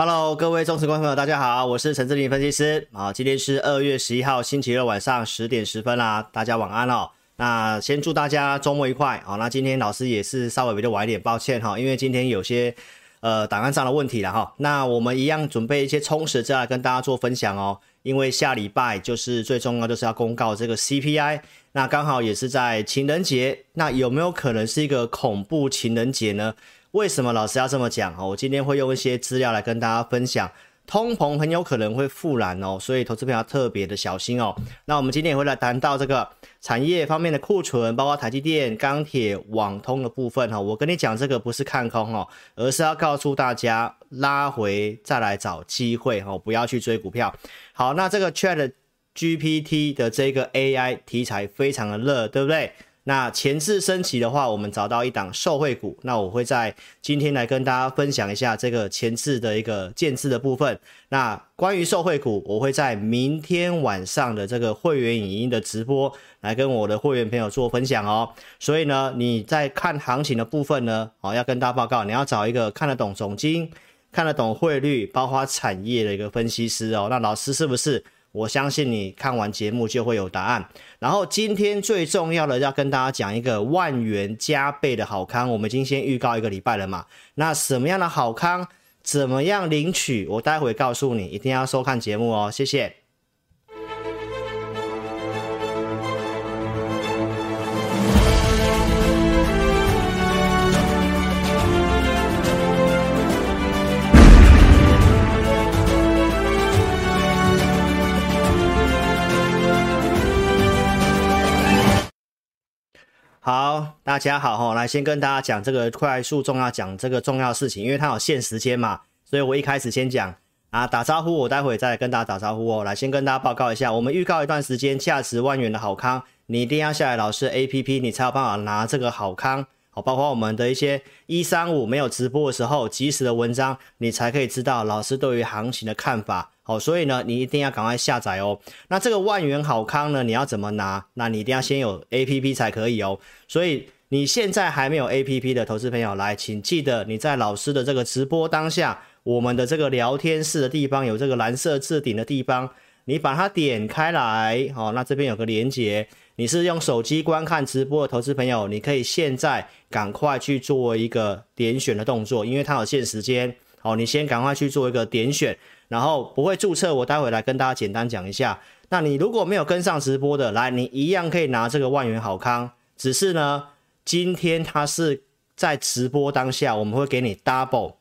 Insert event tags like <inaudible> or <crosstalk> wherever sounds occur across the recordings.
Hello，各位忠实观众朋友，大家好，我是陈志玲分析师。好，今天是二月十一号星期六晚上十点十分啦，大家晚安哦。那先祝大家周末愉快。好，那今天老师也是稍微比较晚一点，抱歉哈，因为今天有些呃档案上的问题了哈。那我们一样准备一些充实资料跟大家做分享哦。因为下礼拜就是最重要就是要公告这个 CPI，那刚好也是在情人节，那有没有可能是一个恐怖情人节呢？为什么老师要这么讲？我今天会用一些资料来跟大家分享，通膨很有可能会复燃哦，所以投资朋友特别的小心哦。那我们今天也会来谈到这个产业方面的库存，包括台积电、钢铁、网通的部分哈。我跟你讲这个不是看空哦，而是要告诉大家拉回再来找机会哦，不要去追股票。好，那这个 Chat GPT 的这个 AI 题材非常的热，对不对？那前置升级的话，我们找到一档受惠股，那我会在今天来跟大家分享一下这个前置的一个建置的部分。那关于受惠股，我会在明天晚上的这个会员影音的直播来跟我的会员朋友做分享哦。所以呢，你在看行情的部分呢，哦，要跟大家报告，你要找一个看得懂总经、看得懂汇率、包括产业的一个分析师哦。那老师是不是？我相信你看完节目就会有答案。然后今天最重要的要跟大家讲一个万元加倍的好康，我们已经先预告一个礼拜了嘛。那什么样的好康，怎么样领取？我待会告诉你，一定要收看节目哦。谢谢。好，大家好哈，来先跟大家讲这个快速重要讲这个重要事情，因为它有限时间嘛，所以我一开始先讲啊，打招呼，我待会再跟大家打招呼哦。来先跟大家报告一下，我们预告一段时间价值万元的好康，你一定要下载老师 APP，你才有办法拿这个好康。好，包括我们的一些一三五没有直播的时候即时的文章，你才可以知道老师对于行情的看法。好，所以呢，你一定要赶快下载哦。那这个万元好康呢，你要怎么拿？那你一定要先有 APP 才可以哦。所以你现在还没有 APP 的投资朋友来，请记得你在老师的这个直播当下，我们的这个聊天室的地方有这个蓝色置顶的地方，你把它点开来。好，那这边有个连接，你是用手机观看直播的投资朋友，你可以现在赶快去做一个点选的动作，因为它有限时间。好，你先赶快去做一个点选。然后不会注册，我待会来跟大家简单讲一下。那你如果没有跟上直播的，来，你一样可以拿这个万元好康。只是呢，今天它是在直播当下，我们会给你 double，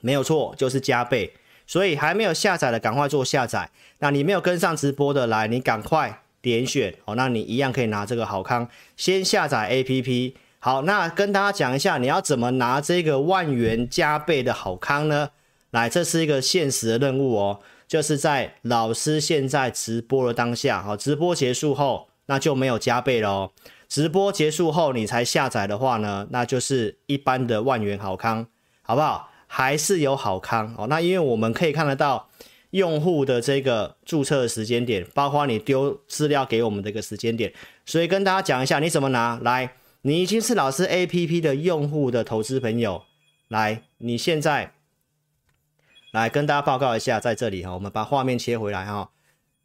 没有错，就是加倍。所以还没有下载的，赶快做下载。那你没有跟上直播的，来，你赶快点选哦。那你一样可以拿这个好康，先下载 APP。好，那跟大家讲一下，你要怎么拿这个万元加倍的好康呢？来，这是一个现实的任务哦，就是在老师现在直播的当下，好，直播结束后那就没有加倍了哦。直播结束后你才下载的话呢，那就是一般的万元好康，好不好？还是有好康哦。那因为我们可以看得到用户的这个注册的时间点，包括你丢资料给我们的一个时间点，所以跟大家讲一下你怎么拿。来，你已经是老师 APP 的用户的投资朋友，来，你现在。来跟大家报告一下，在这里哈，我们把画面切回来哈，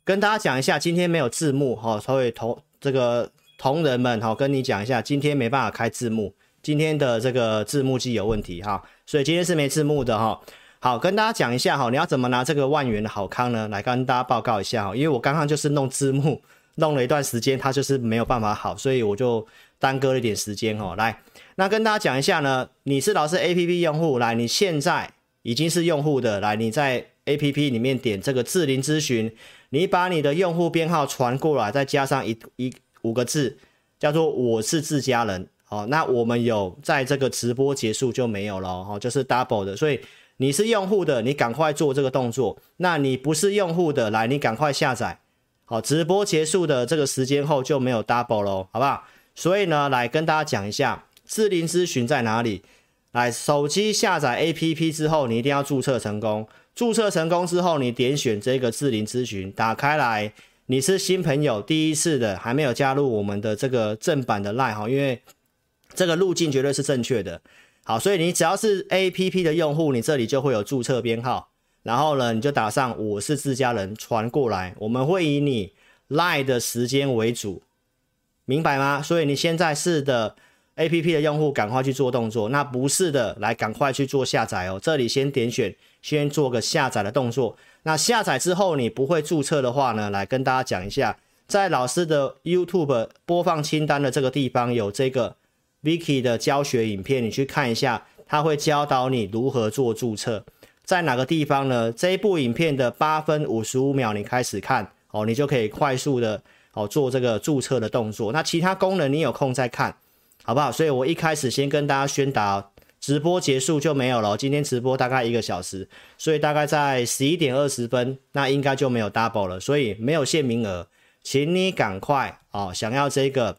跟大家讲一下，今天没有字幕哈，所以同这个同仁们哈，跟你讲一下，今天没办法开字幕，今天的这个字幕机有问题哈，所以今天是没字幕的哈。好，跟大家讲一下哈，你要怎么拿这个万元的好康呢？来跟大家报告一下哈，因为我刚刚就是弄字幕 <laughs> 弄了一段时间，它就是没有办法好，所以我就耽搁了一点时间哦。来，那跟大家讲一下呢，你是老师 APP 用户，来，你现在已经是用户的，来，你在 APP 里面点这个智霖咨询，你把你的用户编号传过来，再加上一一五个字，叫做我是自家人。哦，那我们有在这个直播结束就没有了哦，就是 double 的，所以你是用户的，你赶快做这个动作。那你不是用户的，来，你赶快下载。好，直播结束的这个时间后就没有 double 喽，好不好？所以呢，来跟大家讲一下智霖咨询在哪里。来，手机下载 APP 之后，你一定要注册成功。注册成功之后，你点选这个智霖咨询，打开来，你是新朋友，第一次的，还没有加入我们的这个正版的 Line 哈，因为。这个路径绝对是正确的，好，所以你只要是 APP 的用户，你这里就会有注册编号，然后呢，你就打上我是自家人传过来，我们会以你 Line 的时间为主，明白吗？所以你现在是的 APP 的用户，赶快去做动作，那不是的，来赶快去做下载哦。这里先点选，先做个下载的动作。那下载之后你不会注册的话呢，来跟大家讲一下，在老师的 YouTube 播放清单的这个地方有这个。Vicky 的教学影片，你去看一下，他会教导你如何做注册，在哪个地方呢？这一部影片的八分五十五秒，你开始看哦，你就可以快速的哦做这个注册的动作。那其他功能你有空再看，好不好？所以我一开始先跟大家宣达，直播结束就没有了。今天直播大概一个小时，所以大概在十一点二十分，那应该就没有 double 了，所以没有限名额，请你赶快哦，想要这个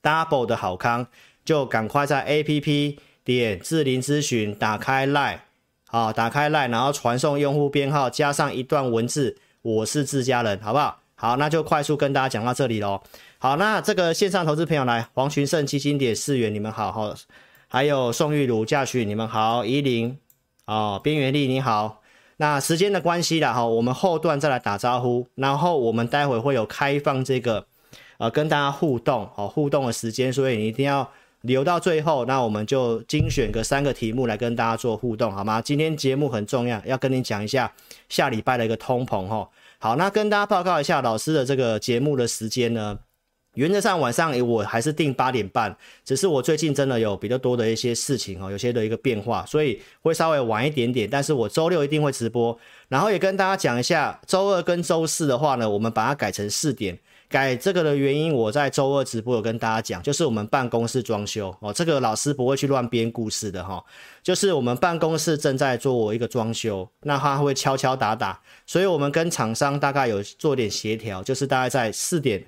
double 的好康。就赶快在 APP 点智霖咨询，打开 Line，好，打开 Line，然后传送用户编号，加上一段文字，我是自家人，好不好？好，那就快速跟大家讲到这里喽。好，那这个线上投资朋友来，黄群胜基金点四元，你们好，好，还有宋玉茹驾训，你们好，怡林，哦，边缘力你好。那时间的关系啦，哈，我们后段再来打招呼，然后我们待会会有开放这个，呃，跟大家互动，哦，互动的时间，所以你一定要。留到最后，那我们就精选个三个题目来跟大家做互动，好吗？今天节目很重要，要跟你讲一下下礼拜的一个通膨哈。好，那跟大家报告一下老师的这个节目的时间呢，原则上晚上我还是定八点半，只是我最近真的有比较多的一些事情哦，有些的一个变化，所以会稍微晚一点点。但是我周六一定会直播，然后也跟大家讲一下，周二跟周四的话呢，我们把它改成四点。改这个的原因，我在周二直播有跟大家讲，就是我们办公室装修哦，这个老师不会去乱编故事的哈，就是我们办公室正在做一个装修，那他会敲敲打打，所以我们跟厂商大概有做点协调，就是大概在四点，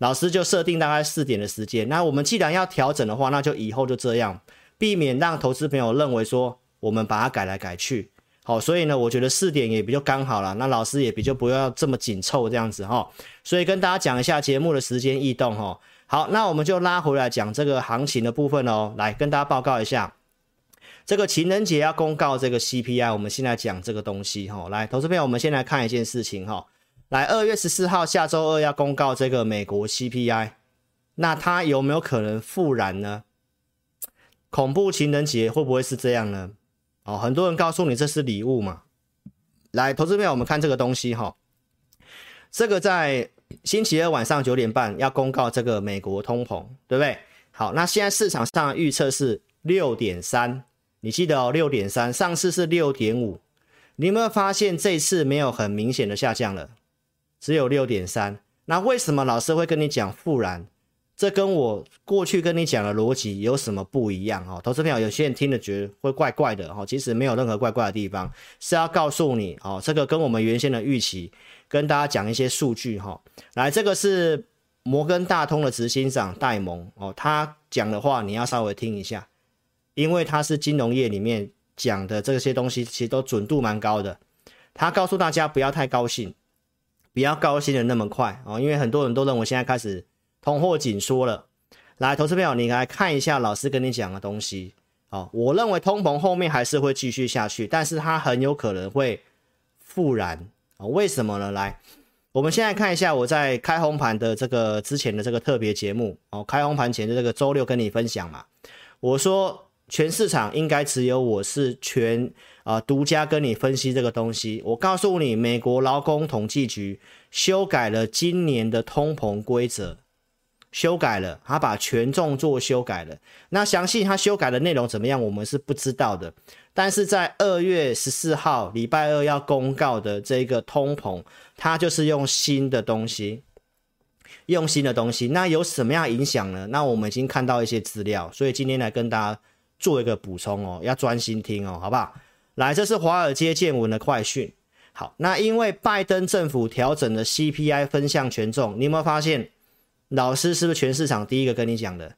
老师就设定大概四点的时间，那我们既然要调整的话，那就以后就这样，避免让投资朋友认为说我们把它改来改去。好，所以呢，我觉得四点也比较刚好了，那老师也比较不要这么紧凑这样子哈。所以跟大家讲一下节目的时间异动哈。好，那我们就拉回来讲这个行情的部分哦。来跟大家报告一下，这个情人节要公告这个 CPI，我们现在讲这个东西哈。来，投资朋友，我们先来看一件事情哈。来，二月十四号下周二要公告这个美国 CPI，那它有没有可能复燃呢？恐怖情人节会不会是这样呢？哦，很多人告诉你这是礼物嘛？来，投资朋友，我们看这个东西哈，这个在星期二晚上九点半要公告这个美国通膨，对不对？好，那现在市场上预测是六点三，你记得哦，六点三，上次是六点五，你有没有发现这次没有很明显的下降了，只有六点三？那为什么老师会跟你讲复燃？这跟我过去跟你讲的逻辑有什么不一样？哦，投资朋友，有些人听了觉得会怪怪的，哈，其实没有任何怪怪的地方，是要告诉你，哦，这个跟我们原先的预期，跟大家讲一些数据，哈，来，这个是摩根大通的执行长戴蒙，哦，他讲的话你要稍微听一下，因为他是金融业里面讲的这些东西，其实都准度蛮高的，他告诉大家不要太高兴，不要高兴的那么快，哦，因为很多人都认为现在开始。通货紧缩了，来，投资朋友，你来看一下老师跟你讲的东西。哦，我认为通膨后面还是会继续下去，但是它很有可能会复燃啊？为什么呢？来，我们现在看一下我在开红盘的这个之前的这个特别节目哦，开红盘前的这个周六跟你分享嘛，我说全市场应该只有我是全啊、独家跟你分析这个东西。我告诉你，美国劳工统计局修改了今年的通膨规则，修改了，他把权重做修改了。那详细他修改的内容怎么样，我们是不知道的。但是在二月十四号礼拜二要公告的这个通膨，它就是用新的东西。用新的东西，那有什么样影响呢？那我们已经看到一些资料，所以今天来跟大家做一个补充哦，要专心听哦，好不好？来，这是华尔街见闻的快讯。好，那因为拜登政府调整了 CPI 分项权重，你有没有发现？老师是不是全市场第一个跟你讲的？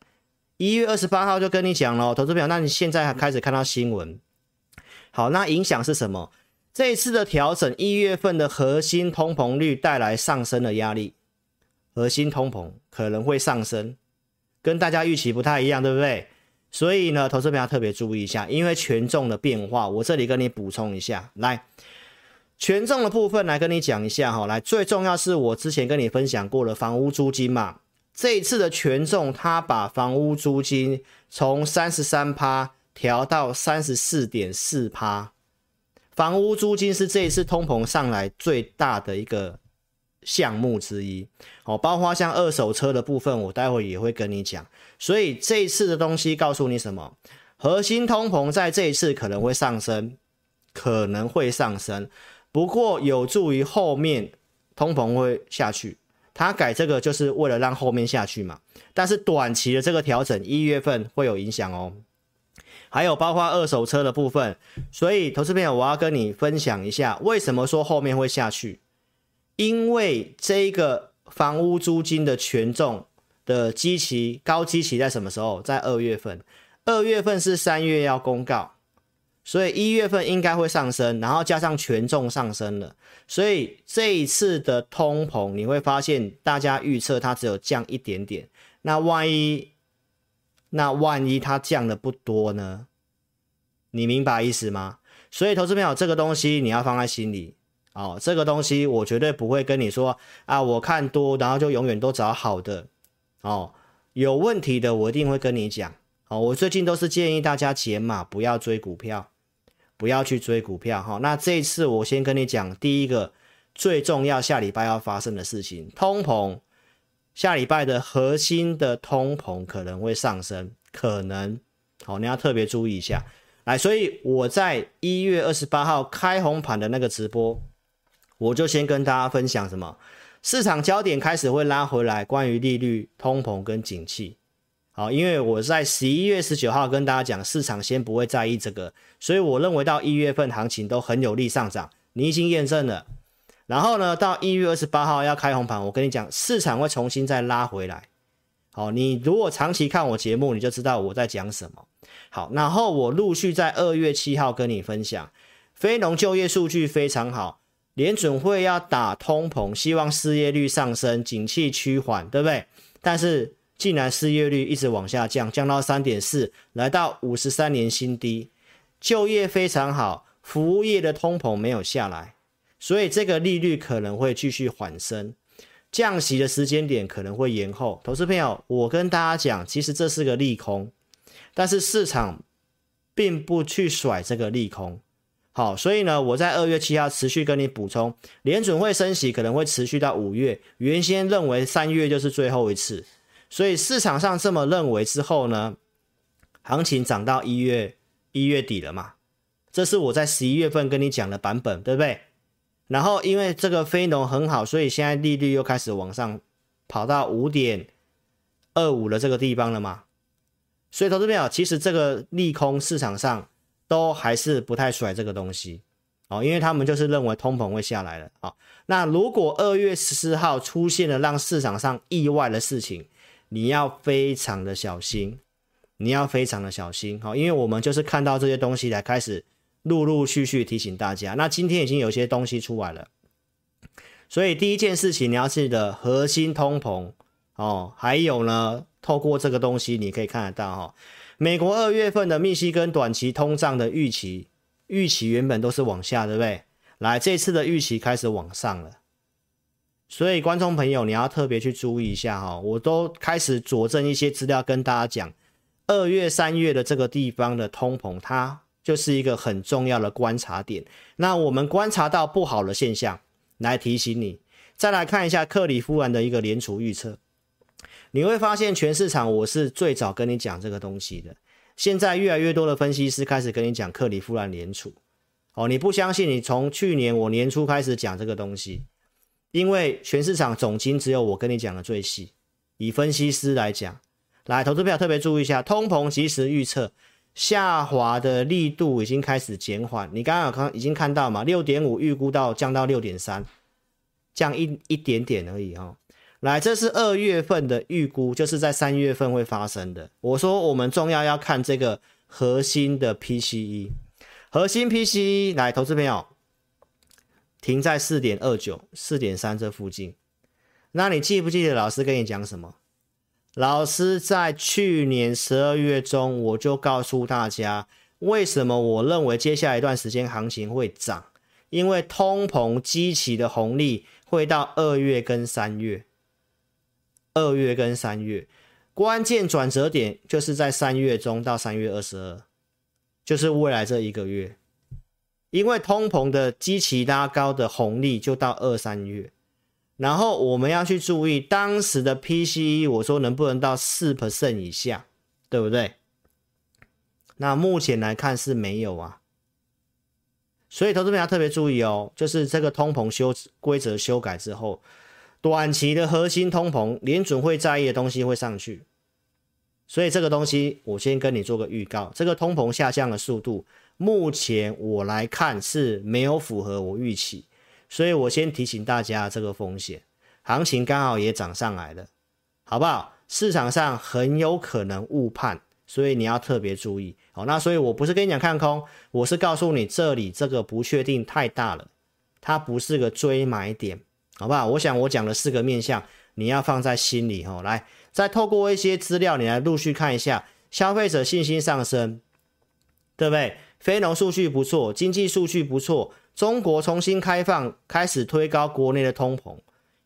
一月二十八号就跟你讲了，投资表。那你现在还开始看到新闻。好，那影响是什么？这一次的调整，一月份的核心通膨率带来上升的压力。核心通膨可能会上升，跟大家预期不太一样，对不对？所以呢，投资朋友要特别注意一下，因为权重的变化，我这里跟你补充一下。来，权重的部分来跟你讲一下哈。来，最重要是我之前跟你分享过的房屋租金嘛，这一次的权重，它把房屋租金从三十三趴调到三十四点四趴，房屋租金是这一次通膨上来最大的一个。项目之一，哦，包括像二手车的部分，我待会也会跟你讲。所以这一次的东西告诉你什么？核心通膨在这一次可能会上升，可能会上升，不过有助于后面通膨会下去。他改这个就是为了让后面下去嘛。但是短期的这个调整，一月份会有影响哦。还有包括二手车的部分，所以投资朋友，我要跟你分享一下，为什么说后面会下去。因为这个房屋租金的权重的基期高基期在什么时候？在二月份，二月份是三月要公告，所以一月份应该会上升，然后加上权重上升了，所以这一次的通膨你会发现，大家预测它只有降一点点，那万一那万一它降的不多呢？你明白意思吗？所以投资朋友，这个东西你要放在心里。哦，这个东西我绝对不会跟你说啊，我看多，然后就永远都找好的。哦，有问题的我一定会跟你讲。哦，我最近都是建议大家减码，不要追股票，不要去追股票。哈、那这一次我先跟你讲，第一个最重要，下礼拜要发生的事情，通膨，下礼拜的核心的通膨可能会上升，可能，好、哦，你要特别注意一下。来，所以我在一月二十八号开红盘的那个直播。我就先跟大家分享什么，市场焦点开始会拉回来，关于利率、通膨跟景气。好，因为我在十一月十九号跟大家讲，市场先不会在意这个，所以我认为到一月份行情都很有利上涨，你已经验证了。然后呢，到一月二十八号要开红盘，我跟你讲，市场会重新再拉回来。好，你如果长期看我节目，你就知道我在讲什么。好，然后我陆续在二月七号跟你分享，非农就业数据非常好。联准会要打通膨，希望失业率上升，景气趋缓，对不对？但是竟然失业率一直往下降，降到三点四，来到五十三年新低。就业非常好，服务业的通膨没有下来，所以这个利率可能会继续缓升，降息的时间点可能会延后。投资朋友，我跟大家讲，其实这是个利空，但是市场并不去甩这个利空。好，所以呢，我在二月七号持续跟你补充，联准会升息可能会持续到五月，原先认为三月就是最后一次，所以市场上这么认为之后呢，行情涨到一月一月底了嘛，这是我在十一月份跟你讲的版本，对不对？然后因为这个非农很好，所以现在利率又开始往上跑到五点二五的这个地方了嘛，所以投资朋友，其实这个利空市场上。都还是不太甩这个东西，哦，因为他们就是认为通膨会下来了，好，那如果二月十四号出现了让市场上意外的事情，你要非常的小心，你要非常的小心，好，因为我们就是看到这些东西才开始陆陆续续提醒大家，那今天已经有些东西出来了，所以第一件事情你要记得核心通膨，哦，还有呢，透过这个东西你可以看得到哈。美国二月份的密西根短期通胀的预期，预期原本都是往下，对不对？来，这次的预期开始往上了，所以观众朋友你要特别去注意一下哈，我都开始佐证一些资料跟大家讲，二月、三月的这个地方的通膨，它就是一个很重要的观察点。那我们观察到不好的现象，来提醒你。再来看一下克里夫兰的一个联储预测，你会发现全市场我是最早跟你讲这个东西的。现在越来越多的分析师开始跟你讲克里夫兰联储。哦，你不相信？你从去年我年初开始讲这个东西，因为全市场总经只有我跟你讲的最细。以分析师来讲，来，投资票特别注意一下，通膨即时预测下滑的力度已经开始减缓。你刚刚有看已经看到嘛？六点五预估到降到六点三，降一一点点而已哦。来，这是二月份的预估，就是在三月份会发生的。我说我们重要要看这个核心的 PCE。核心 PCE 来，投资朋友停在四点二九、四点三这附近。那你记不记得老师跟你讲什么？老师在去年十二月中我就告诉大家，为什么我认为接下来一段时间行情会涨，因为通膨激起的红利会到二月跟三月。二月跟三月，关键转折点就是在三月中到三月二十二。就是未来这一个月，因为通膨的基期拉高的红利就到二三月，然后我们要去注意当时的 PCE，我说能不能到四 percent 以下，对不对？那目前来看是没有啊，所以投资者要特别注意哦，就是这个通膨修规则修改之后，短期的核心通膨联准会在意的东西会上去。所以这个东西，我先跟你做个预告，这个通膨下降的速度，目前我来看是没有符合我预期，所以我先提醒大家这个风险，行情刚好也涨上来了，好不好？市场上很有可能误判，所以你要特别注意。好，那所以我不是跟你讲看空，我是告诉你这里这个不确定太大了，它不是个追买点，好不好？我想我讲的四个面向，你要放在心里哦，来。再透过一些资料，你来陆续看一下，消费者信心上升，对不对？非农数据不错，经济数据不错，中国重新开放，开始推高国内的通膨，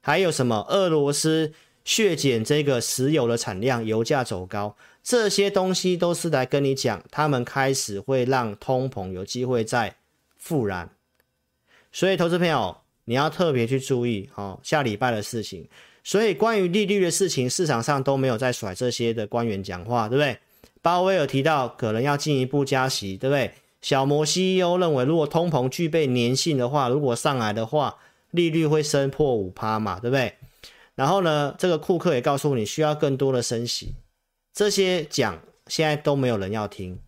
还有什么？俄罗斯削减这个石油的产量，油价走高，这些东西都是来跟你讲，他们开始会让通膨有机会再复燃。所以，投资朋友，你要特别去注意哦，下礼拜的事情。所以关于利率的事情，市场上都没有在甩这些的官员讲话，对不对？鲍威尔提到可能要进一步加息，对不对？小摩 CEO 认为，如果通膨具备粘性的话，如果上来的话，利率会升破五趴嘛，对不对？然后呢，这个库克也告诉你需要更多的升息，这些讲现在都没有人要听。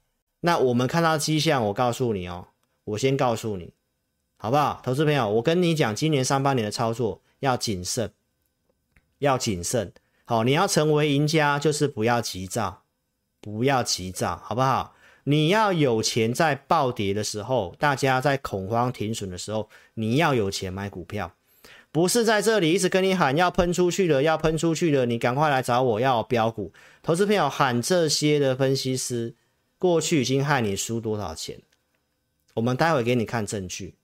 那我们看到迹象，我告诉你哦，我先告诉你，好不好？投资朋友，我跟你讲，今年上半年的操作要谨慎。要谨慎，好，你要成为赢家，就是不要急躁，不要急躁，好不好？你要有钱，在暴跌的时候，大家在恐慌停损的时候，你要有钱买股票，不是在这里一直跟你喊要喷出去了，要喷出去了，你赶快来找我要标股。投资朋友喊这些的分析师，过去已经害你输多少钱？我们待会给你看证据，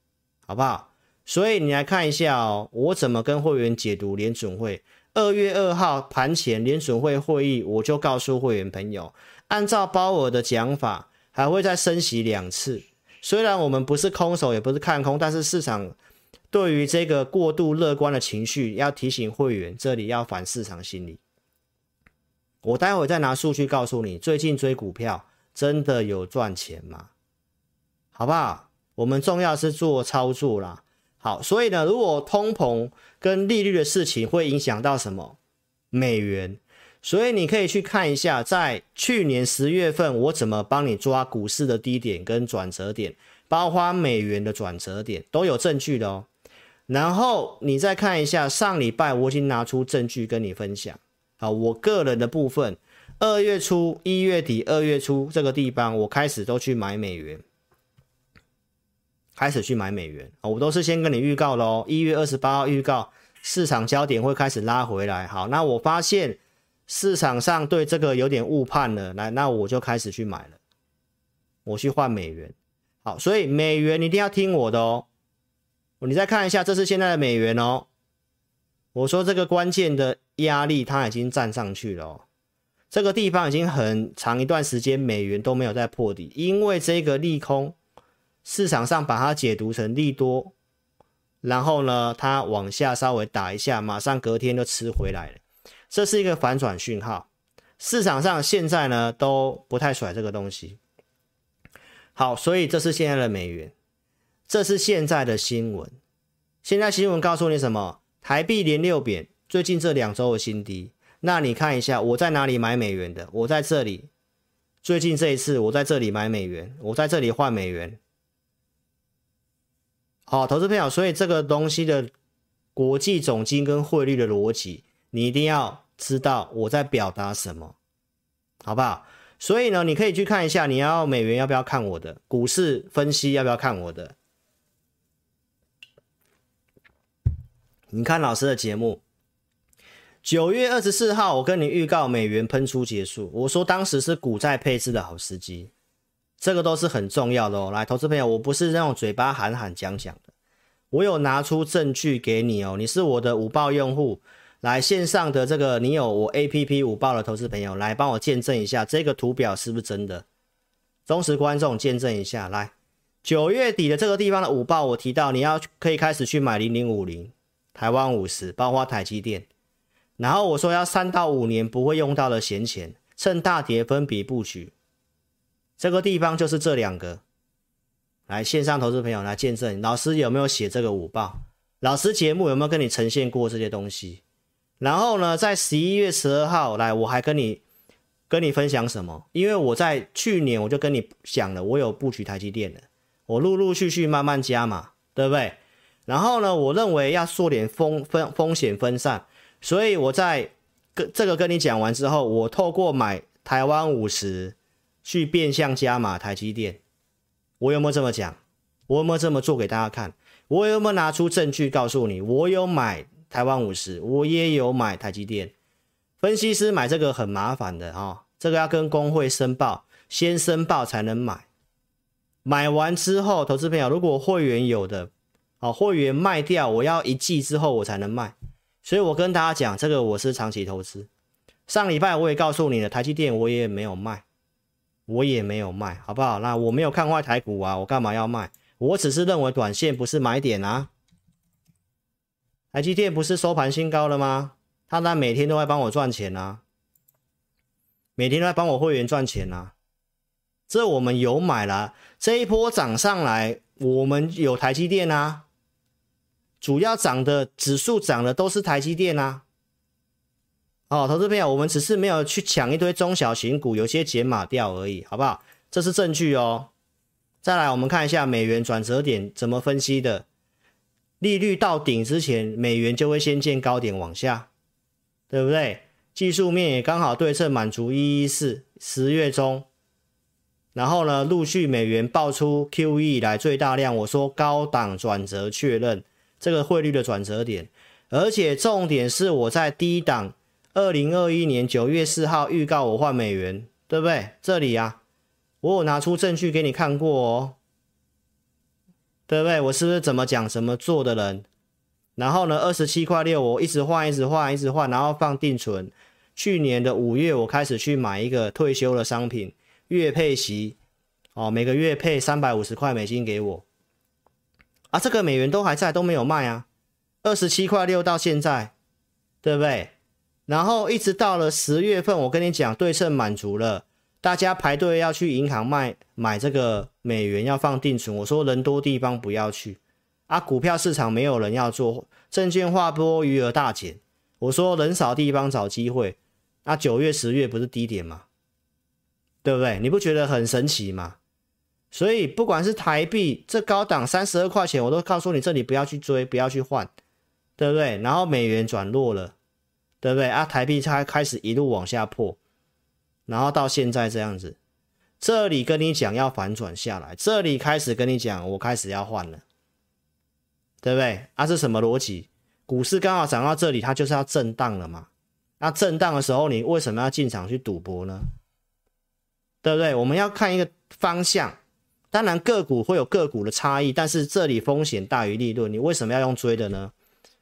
好不好？所以你来看一下哦，我怎么跟会员解读联准会。二月二号盘前联准会会议，我就告诉会员朋友，按照鲍尔的讲法，还会再升息两次。虽然我们不是空手，也不是看空，但是市场对于这个过度乐观的情绪，要提醒会员，这里要反市场心理。我待会再拿数据告诉你，最近追股票真的有赚钱吗？好不好？我们重要是做操作啦。好，所以呢，如果通膨跟利率的事情会影响到什么？美元，所以你可以去看一下，在去年十月份我怎么帮你抓股市的低点跟转折点，包括美元的转折点都有证据的哦。然后你再看一下上礼拜我已经拿出证据跟你分享。好，我个人的部分，二月初、一月底、二月初这个地方，我开始都去买美元。开始去买美元，我都是先跟你预告喽。一月二十八号预告市场焦点会开始拉回来。好，那我发现市场上对这个有点误判了，来，那我就开始去买了，我去换美元。好，所以美元你一定要听我的哦。你再看一下，这是现在的美元哦。我说这个关键的压力它已经站上去了哦。这个地方已经很长一段时间美元都没有再破底，因为这个利空市场上把它解读成利多，然后呢，它往下稍微打一下，马上隔天就吃回来了，这是一个反转讯号。市场上现在呢都不太甩这个东西。好，所以这是现在的美元，这是现在的新闻。现在新闻告诉你什么？台币连六贬，最近这两周的新低。那你看一下，我在哪里买美元的？我在这里。最近这一次，我在这里买美元，我在这里换美元。好，投资朋友，所以这个东西的国际总金跟汇率的逻辑，你一定要知道我在表达什么，好不好？所以呢，你可以去看一下，你要美元要不要看我的股市分析，要不要看我的？你看老师的节目，九月二十四号，我跟你预告美元喷出结束，我说当时是股债配置的好时机，这个都是很重要的哦。来，投资朋友，我不是那种嘴巴喊喊讲讲的，我有拿出证据给你哦。你是我的五报用户。来线上的这个，你有我 APP 五报的投资朋友，来帮我见证一下这个图表是不是真的？忠实观众见证一下。来，九月底的这个地方的五报，我提到你要可以开始去买零零五零、台湾五十，包括台积电。然后我说要三到五年不会用到的闲钱，趁大跌分笔布局。这个地方就是这两个。来线上投资朋友来见证，老师有没有写这个五报？老师节目有没有跟你呈现过这些东西？然后呢，在十一月十二号来，我还跟你跟你分享什么？因为我在去年我就跟你讲了，我有布局台积电的，我陆陆续续慢慢加嘛，对不对？然后呢，我认为要做点风分风险分散，所以我在跟这个跟你讲完之后，我透过买台湾五十去变相加码台积电，我有没有这么讲？我有没有这么做给大家看？我有没有拿出证据告诉你？我有买。台湾五十，我也有买台积电。分析师买这个很麻烦的哦，这个要跟工会申报，先申报才能买。买完之后，投资朋友如果会员有的，哦，会员卖掉，我要一季之后我才能卖。所以我跟大家讲，这个我是长期投资。上礼拜我也告诉你了，台积电我也没有卖，我也没有卖，好不好？那我没有看坏台股啊，我干嘛要卖？我只是认为短线不是买点啊。台积电不是收盘新高了吗？他那每天都在帮我赚钱啊，每天都在帮我会员赚钱啊。这我们有买了，这一波涨上来，我们有台积电啊。主要涨的指数涨的都是台积电啊。哦，投资朋友，我们只是没有去抢一堆中小型股，有些解码掉而已，好不好？这是证据哦。再来，我们看一下美元转折点怎么分析的。利率到顶之前，美元就会先见高点往下，对不对？技术面也刚好对称满足一一四十月中，然后呢，陆续美元爆出 QE 以来最大量，我说高档转折确认这个汇率的转折点，而且重点是我在低档二零二一年九月四号预告我换美元，对不对？这里啊，我有拿出证据给你看过哦。对不对？我是不是怎么讲怎么做的人？然后呢，二十七块六，我一直换，一直换，一直换，然后放定存。去年的五月，我开始去买一个退休的商品，月配息，哦，每个月配三百五十块美金给我。啊，这个美元都还在，都没有卖啊。二十七块六到现在，对不对？然后一直到了十月份，我跟你讲，对称满足了。大家排队要去银行卖买这个美元，要放定存。我说人多地方不要去啊，股票市场没有人要做，证券划拨余额大减。我说人少地方找机会，啊，九月十月不是低点吗？对不对？你不觉得很神奇吗？所以不管是台币这高档三十二块钱，我都告诉你这里不要去追，不要去换，对不对？然后美元转弱了，对不对？啊，台币才开始一路往下破。然后到现在这样子，这里跟你讲要反转下来，这里开始跟你讲我开始要换了，对不对？啊，是什么逻辑？股市刚好涨到这里，它就是要震荡了嘛。那震荡的时候，你为什么要进场去赌博呢？对不对？我们要看一个方向。当然个股会有个股的差异，但是这里风险大于利润，你为什么要用追的呢？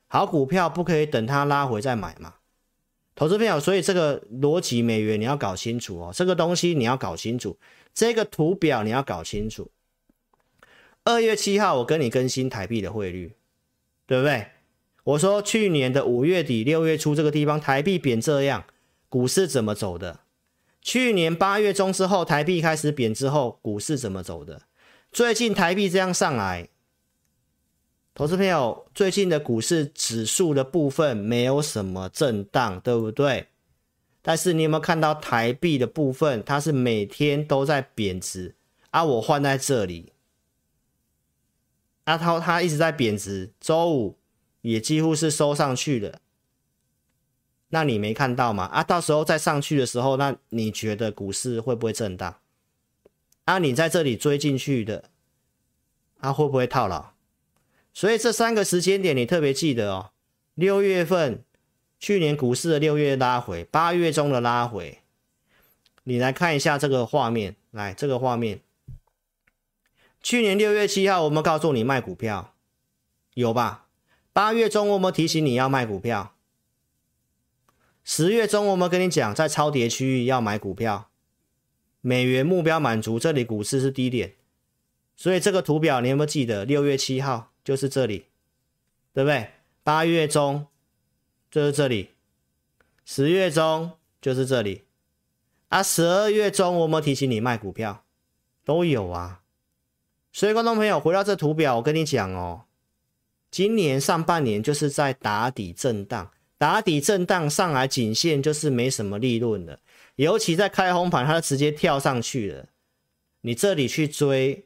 好股票不可以等它拉回再买嘛？投资朋友，所以这个逻辑美元你要搞清楚哦，这个东西你要搞清楚，这个图表你要搞清楚。二月七号我跟你更新台币的汇率，对不对？我说去年的五月底六月初这个地方台币贬这样，股市怎么走的？去年八月中之后台币开始贬之后，股市怎么走的？最近台币这样上来。投资朋友，最近的股市指数的部分没有什么震荡，对不对？但是你有没有看到台币的部分，它是每天都在贬值啊？我换在这里，阿涛它一直在贬值，周五也几乎是收上去了。那你没看到吗？啊，到时候再上去的时候，那你觉得股市会不会震荡？啊，你在这里追进去的，它、啊、会不会套牢？所以这三个时间点你特别记得哦，六月份去年股市的六月拉回，八月中的拉回，你来看一下这个画面，来这个画面，去年六月七号我们告诉你卖股票，有吧？八月中我们提醒你要卖股票，十月中我们跟你讲在超跌区域要买股票，美元目标满足，这里股市是低点，所以这个图表你有没有记得？六月七号。就是这里，对不对？八月中就是这里，十月中就是这里，啊，十二月中我们提醒你卖股票，都有啊。所以观众朋友回到这图表，我跟你讲哦，今年上半年就是在打底震荡，打底震荡上来颈线就是没什么利润的，尤其在开红盘，它就直接跳上去了。你这里去追，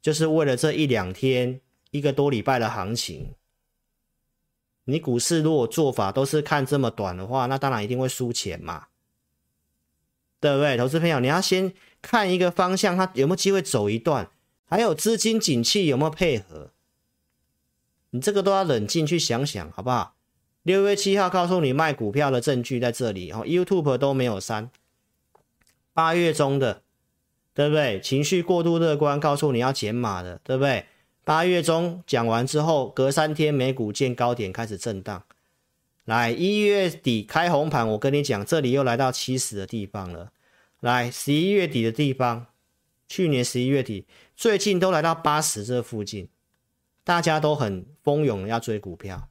就是为了这一两天。一个多礼拜的行情，你股市如果做法都是看这么短的话，那当然一定会输钱嘛，对不对？投资朋友，你要先看一个方向，它有没有机会走一段，还有资金景气有没有配合，你这个都要冷静去想想，好不好？六月七号告诉你卖股票的证据在这里，哦，YouTube 都没有删。八月中的，对不对？情绪过度乐观，告诉你要减码的，对不对？八月中讲完之后，隔三天美股见高点开始震荡，来一月底开红盘，我跟你讲，这里又来到七十的地方了。来十一月底的地方，去年十一月底，最近都来到八十这附近，大家都很蜂拥要追股票，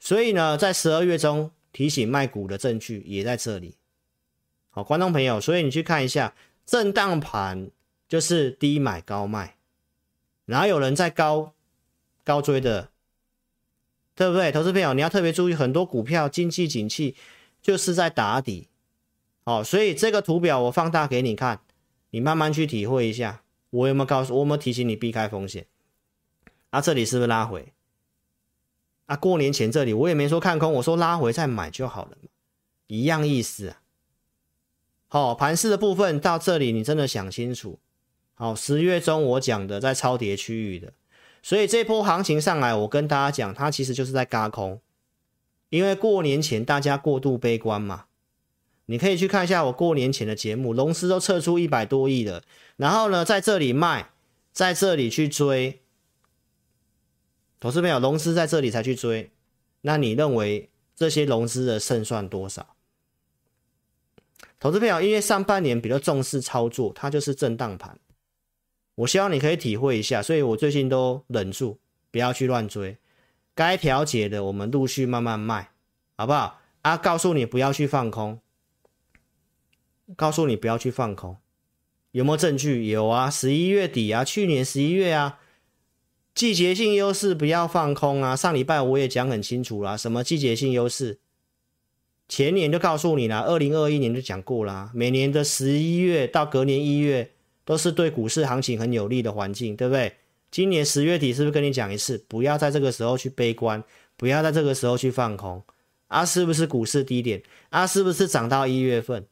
所以呢，在十二月中提醒卖股的证据也在这里。好，观众朋友，所以你去看一下，震荡盘就是低买高卖。哪有人在高高追的，对不对？投资朋友，你要特别注意，很多股票经济景气就是在打底，哦，所以这个图表我放大给你看，你慢慢去体会一下。我有没有告诉我有没有提醒你避开风险？啊，这里是不是拉回？啊，过年前这里我也没说看空，我说拉回再买就好了嘛，一样意思啊。好，盘势的部分到这里，你真的想清楚。好，十月中我讲的在超跌区域的，所以这波行情上来，我跟大家讲，它其实就是在轧空，因为过年前大家过度悲观嘛。你可以去看一下我过年前的节目，龙狮都撤出一百多亿了，然后呢，在这里卖，在这里去追，投资朋友，龙狮在这里才去追，那你认为这些龙狮的胜算多少？投资朋友，因为上半年比较重视操作，它就是震荡盘。我希望你可以体会一下，所以我最近都忍住，不要去乱追，该调节的我们陆续慢慢卖，好不好？啊，告诉你不要去放空，告诉你不要去放空，有没有证据？有啊，十一月底啊，去年十一月啊，季节性优势不要放空啊。上礼拜我也讲很清楚啦，什么季节性优势？前年就告诉你了，二零二一年就讲过啦，每年的十一月到隔年一月。都是对股市行情很有利的环境，对不对？今年十月底是不是跟你讲一次，不要在这个时候去悲观，不要在这个时候去放空啊？是不是股市低点啊？是不是涨到一月份？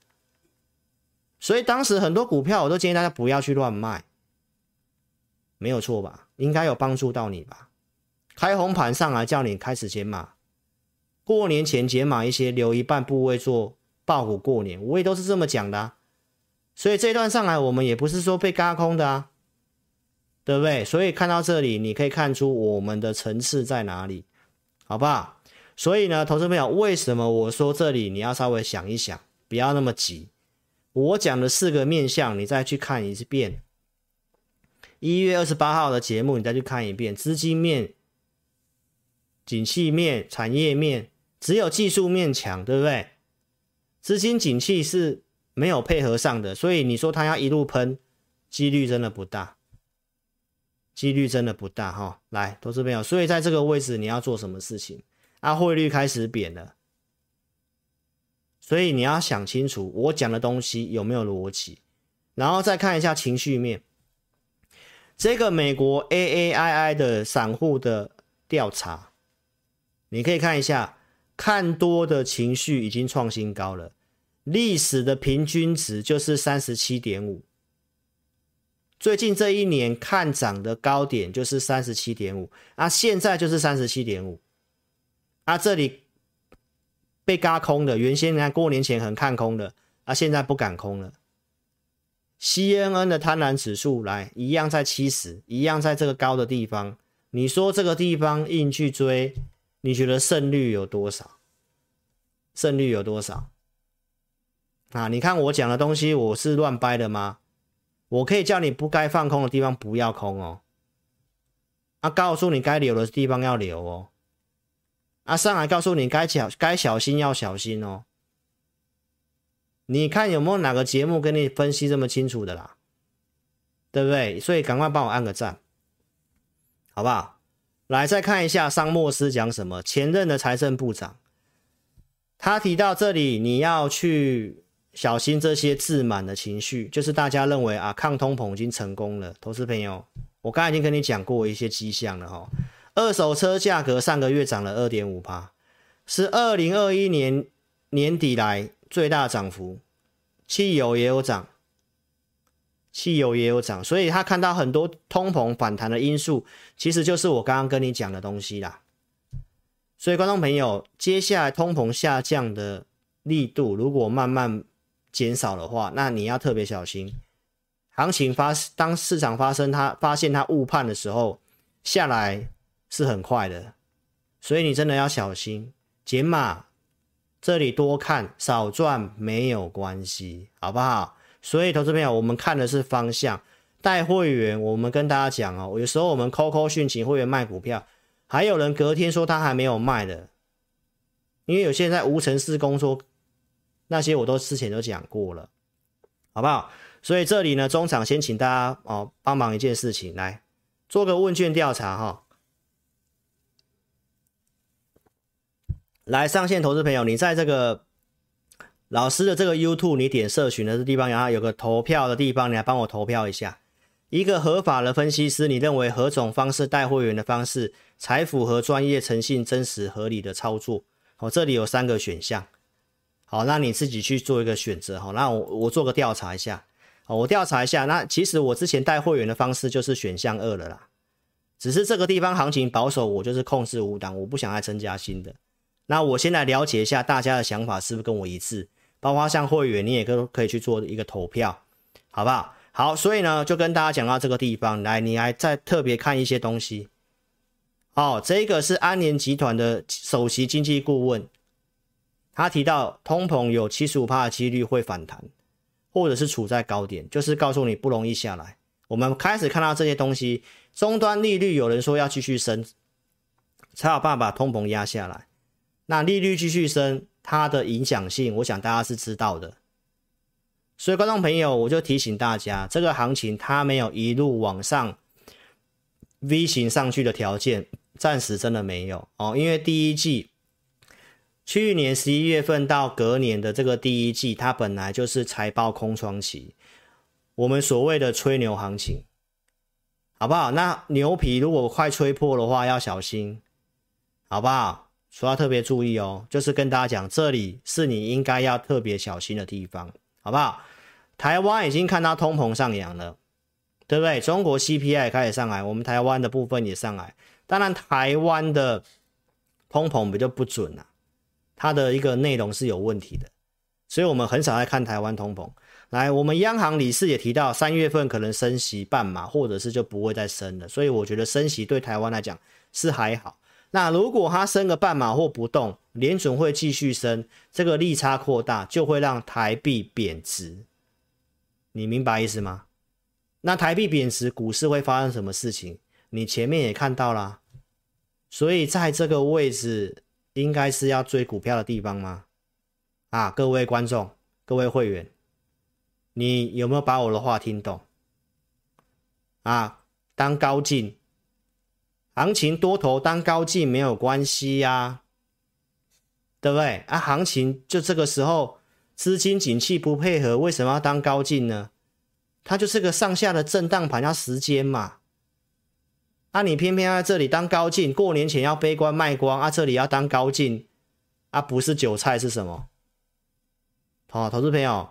所以当时很多股票我都建议大家不要去乱卖，没有错吧？应该有帮助到你吧？开红盘上来叫你开始减码，过年前减码一些，留一半部位做爆股过年，我也都是这么讲的。所以这一段上来，我们也不是说被轧空的啊，对不对？所以看到这里，你可以看出我们的层次在哪里，好不好？所以呢，投资朋友，为什么我说这里你要稍微想一想，不要那么急。我讲的四个面向，你再去看一遍。一月二十八号的节目，你再去看一遍。资金面、景气面、产业面，只有技术面强，对不对？资金景气是没有配合上的，所以你说它要一路喷，几率真的不大，几率真的不大哈。来，投资朋友，所以在这个位置你要做什么事情？啊，汇率开始贬了，所以你要想清楚我讲的东西有没有逻辑，然后再看一下情绪面。这个美国 AAII 的散户的调查，你可以看一下，看多的情绪已经创新高了，历史的平均值就是三十七点五。最近这一年看涨的高点就是三十七点五，啊，现在就是三十七点五。啊，这里被嘎空的，原先你看过年前很看空的，啊，现在不敢空了。CNN 的贪婪指数来一样在七十，一样在这个高的地方。你说这个地方硬去追，你觉得胜率有多少？胜率有多少？啊，你看我讲的东西，我是乱掰的吗？我可以叫你不该放空的地方不要空哦。啊，告诉你该留的地方要留哦。啊，上来告诉你该小该小心要小心哦。你看有没有哪个节目跟你分析这么清楚的啦？对不对？所以赶快帮我按个赞，好不好？来再看一下桑莫斯讲什么。前任的财政部长，他提到这里你要去小心这些自满的情绪，就是大家认为啊抗通膨已经成功了。投资朋友，我刚才已经跟你讲过一些迹象了哈。二手车价格上个月涨了二点五趴，是二零二一年年底来最大涨幅。汽油也有涨，汽油也有涨，所以他看到很多通膨反弹的因素，其实就是我刚刚跟你讲的东西啦。所以观众朋友，接下来通膨下降的力度如果慢慢减少的话，那你要特别小心。行情发当市场发生它发现它误判的时候下来。是很快的，所以你真的要小心减码。这里多看少赚没有关系，好不好？所以投资朋友，我们看的是方向。带会员，我们跟大家讲哦，有时候我们 QQ 讯请会员卖股票，还有人隔天说他还没有卖的，因为有些人在无尘室工作，那些我都之前都讲过了，好不好？所以这里呢，中场先请大家哦帮忙一件事情，来做个问卷调查哈、哦。来上线投资朋友，你在这个老师的这个 YouTube，你点社群的这地方，然后有个投票的地方，你来帮我投票一下。一个合法的分析师，你认为何种方式带会员的方式才符合专业、诚信、真实、合理的操作？哦，这里有三个选项。好，那你自己去做一个选择。好，那我我做个调查一下。好，我调查一下。那其实我之前带会员的方式就是选项二了啦。只是这个地方行情保守，我就是控制五档，我不想再增加新的。那我先来了解一下大家的想法是不是跟我一致，包括像会员，你也可可以去做一个投票，好不好？好，所以呢，就跟大家讲到这个地方来，你来再特别看一些东西。哦，这个是安联集团的首席经济顾问，他提到通膨有七十五趴的几率会反弹，或者是处在高点，就是告诉你不容易下来。我们开始看到这些东西，终端利率有人说要继续升，才有办法把通膨压下来。那利率继续升，它的影响性，我想大家是知道的。所以，观众朋友，我就提醒大家，这个行情它没有一路往上 V 型上去的条件，暂时真的没有哦。因为第一季，去年十一月份到隔年的这个第一季，它本来就是财报空窗期，我们所谓的吹牛行情，好不好？那牛皮如果快吹破的话，要小心，好不好？说要特别注意哦，就是跟大家讲，这里是你应该要特别小心的地方，好不好？台湾已经看到通膨上扬了，对不对？中国 CPI 也开始上来，我们台湾的部分也上来。当然，台湾的通膨比较不准啊，它的一个内容是有问题的，所以我们很少在看台湾通膨。来，我们央行理事也提到，三月份可能升息半码，或者是就不会再升了。所以我觉得升息对台湾来讲是还好。那如果它升个半码或不动，联准会继续升，这个利差扩大，就会让台币贬值。你明白意思吗？那台币贬值，股市会发生什么事情？你前面也看到了，所以在这个位置，应该是要追股票的地方吗？啊，各位观众，各位会员，你有没有把我的话听懂？啊，当高进，行情多头当高进没有关系呀、对不对？啊，行情就这个时候资金景气不配合，为什么要当高进呢？它就是个上下的震荡盘，要时间嘛。啊，你偏偏在这里当高进，过年前要悲观卖光啊，这里要当高进，啊，不是韭菜是什么？好、投资朋友。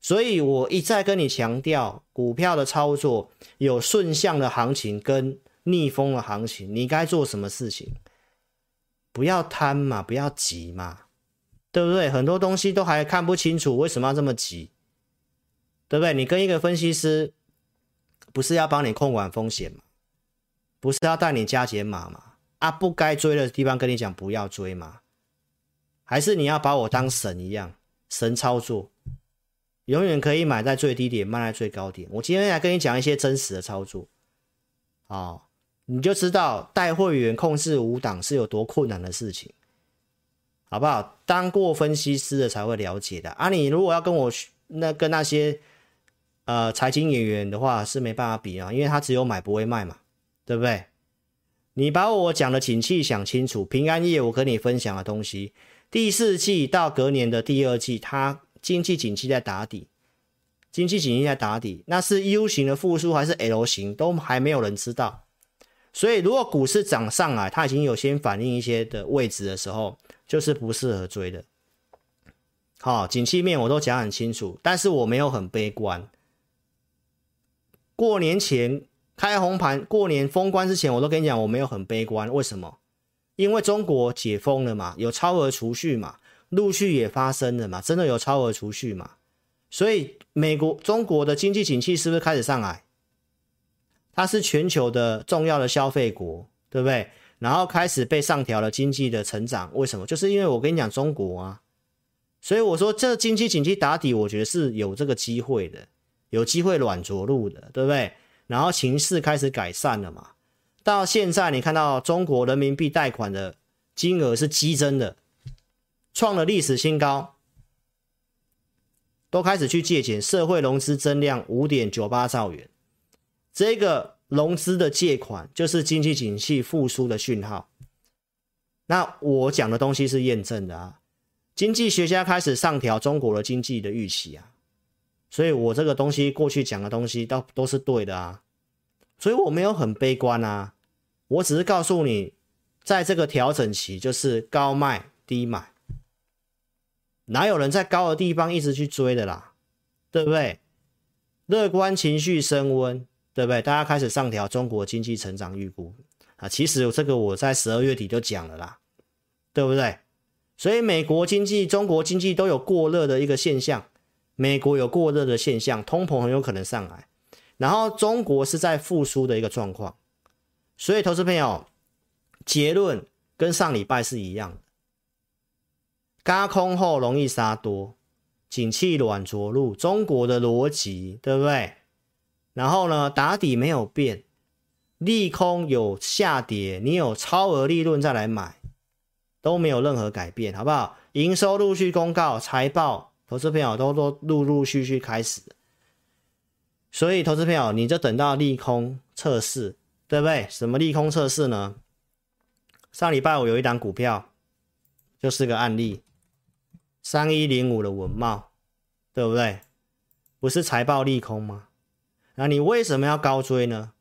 所以我一再跟你强调，股票的操作有顺向的行情跟逆风的行情，你该做什么事情？不要贪嘛，不要急嘛，对不对？很多东西都还看不清楚，为什么要这么急？对不对？你跟一个分析师，不是要帮你控管风险吗？不是要带你加减码吗？啊，不该追的地方跟你讲不要追吗？还是你要把我当神一样，神操作？永远可以买在最低点，卖在最高点。我今天来跟你讲一些真实的操作，哦，你就知道带会员控制五档是有多困难的事情，好不好？当过分析师的才会了解的啊。你如果要跟我那跟那些呃财经演员的话，是没办法比啊，因为他只有买不会卖嘛，对不对？你把我讲的景气想清楚，平安夜我跟你分享的东西，第四季到隔年的第二季，它。经济景气在打底，经济景气在打底，那是 U 型的复苏还是 L 型，都还没有人知道。所以，如果股市涨上来，它已经有先反映一些的位置的时候，就是不适合追的。好，景气面我都讲很清楚，但是我没有很悲观。过年前开红盘，过年封关之前，我都跟你讲，我没有很悲观。为什么？因为中国解封了嘛，有超额储蓄嘛。陆续也发生了嘛，真的有超额储蓄嘛？所以美国、中国的经济景气是不是开始上来？它是全球的重要的消费国，对不对？然后开始被上调了经济的成长，为什么？就是因为我跟你讲中国啊，所以我说这经济景气打底，我觉得是有这个机会的，有机会软着陆的，对不对？然后情势开始改善了嘛？到现在你看到中国人民币贷款的金额是激增的。创了历史新高，都开始去借钱，社会融资增量五点九八兆元，这个融资的借款就是经济景气复苏的讯号。那我讲的东西是验证的啊，经济学家开始上调中国的经济的预期啊，所以我这个东西过去讲的东西都都是对的啊，所以我没有很悲观啊，我只是告诉你，在这个调整期就是高卖低买。哪有人在高的地方一直去追的啦，对不对？乐观情绪升温，对不对？大家开始上调中国经济成长预估啊。其实这个我在十二月底就讲了啦，对不对？所以美国经济、中国经济都有过热的一个现象，美国有过热的现象，通膨很有可能上来，然后中国是在复苏的一个状况，所以投资朋友结论跟上礼拜是一样的。轧空后容易杀多，景气软着陆，中国的逻辑对不对？然后呢，打底没有变，利空有下跌，你有超额利润再来买，都没有任何改变，好不好？营收陆续公告，财报，投资朋友都都陆陆续续开始，所以投资朋友你就等到利空测试，对不对？什么利空测试呢？上礼拜我有一档股票，就是个案例。三一零五的稳懋，对不对？不是财报利空吗？那你为什么要高追呢？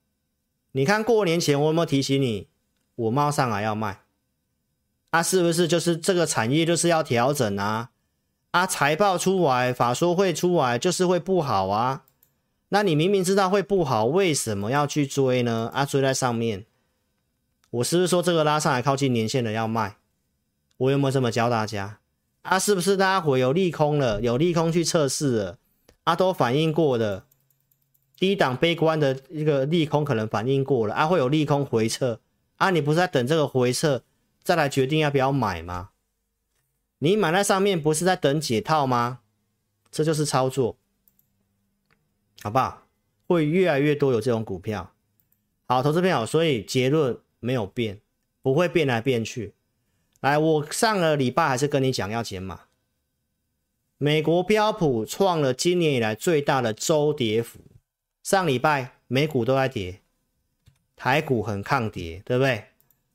你看过年前我有没有提醒你，稳懋上来要卖？啊，是不是就是这个产业就是要调整啊？啊，财报出来，法说会出来，就是会不好啊？那你明明知道会不好，为什么要去追呢？啊，追在上面，我是不是说这个拉上来靠近年线的要卖？我有没有这么教大家？啊，是不是大家会有利空了？有利空去测试了，啊，都反映过的低档悲观的一个利空可能反映过了，啊，会有利空回撤，啊，你不是在等这个回撤再来决定要不要买吗？你买在上面不是在等解套吗？这就是操作，好不好？会越来越多有这种股票。好，投资朋友，所以结论没有变，不会变来变去。来，我上个礼拜还是跟你讲要减码。美国标普创了今年以来最大的周跌幅，上礼拜美股都在跌，台股很抗跌，对不对？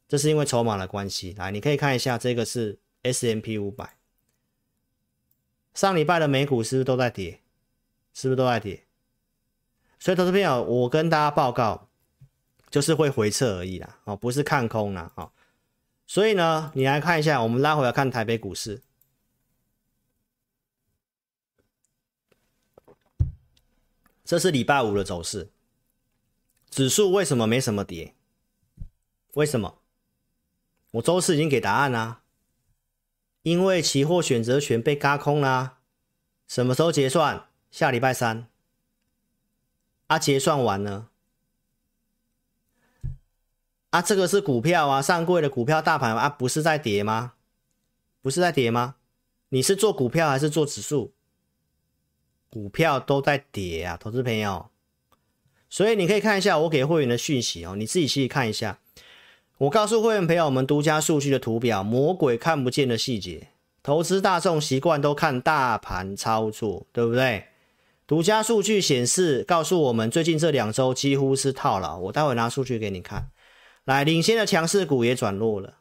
这是因为筹码的关系。来，你可以看一下，这个是 S M P 500。上礼拜的美股是不是都在跌？是不是都在跌？所以，投资朋友，我跟大家报告，就是会回撤而已啦，哦，不是看空啦，哦。所以呢，你来看一下，我们拉回来看台北股市，这是礼拜五的走势，指数为什么没什么跌？为什么？我周四已经给答案啦。因为期货选择权被轧空啦、什么时候结算？下礼拜三。啊，结算完呢？啊，这个是股票啊，上柜的股票大盘啊，不是在跌吗？不是在跌吗？你是做股票还是做指数？股票都在跌啊，投资朋友。所以你可以看一下我给会员的讯息哦，你自己去看一下。我告诉会员朋友们，独家数据的图表，魔鬼看不见的细节。投资大众习惯都看大盘操作，对不对？独家数据显示，告诉我们最近这两周几乎是套牢。我待会拿数据给你看。来，领先的强势股也转弱了。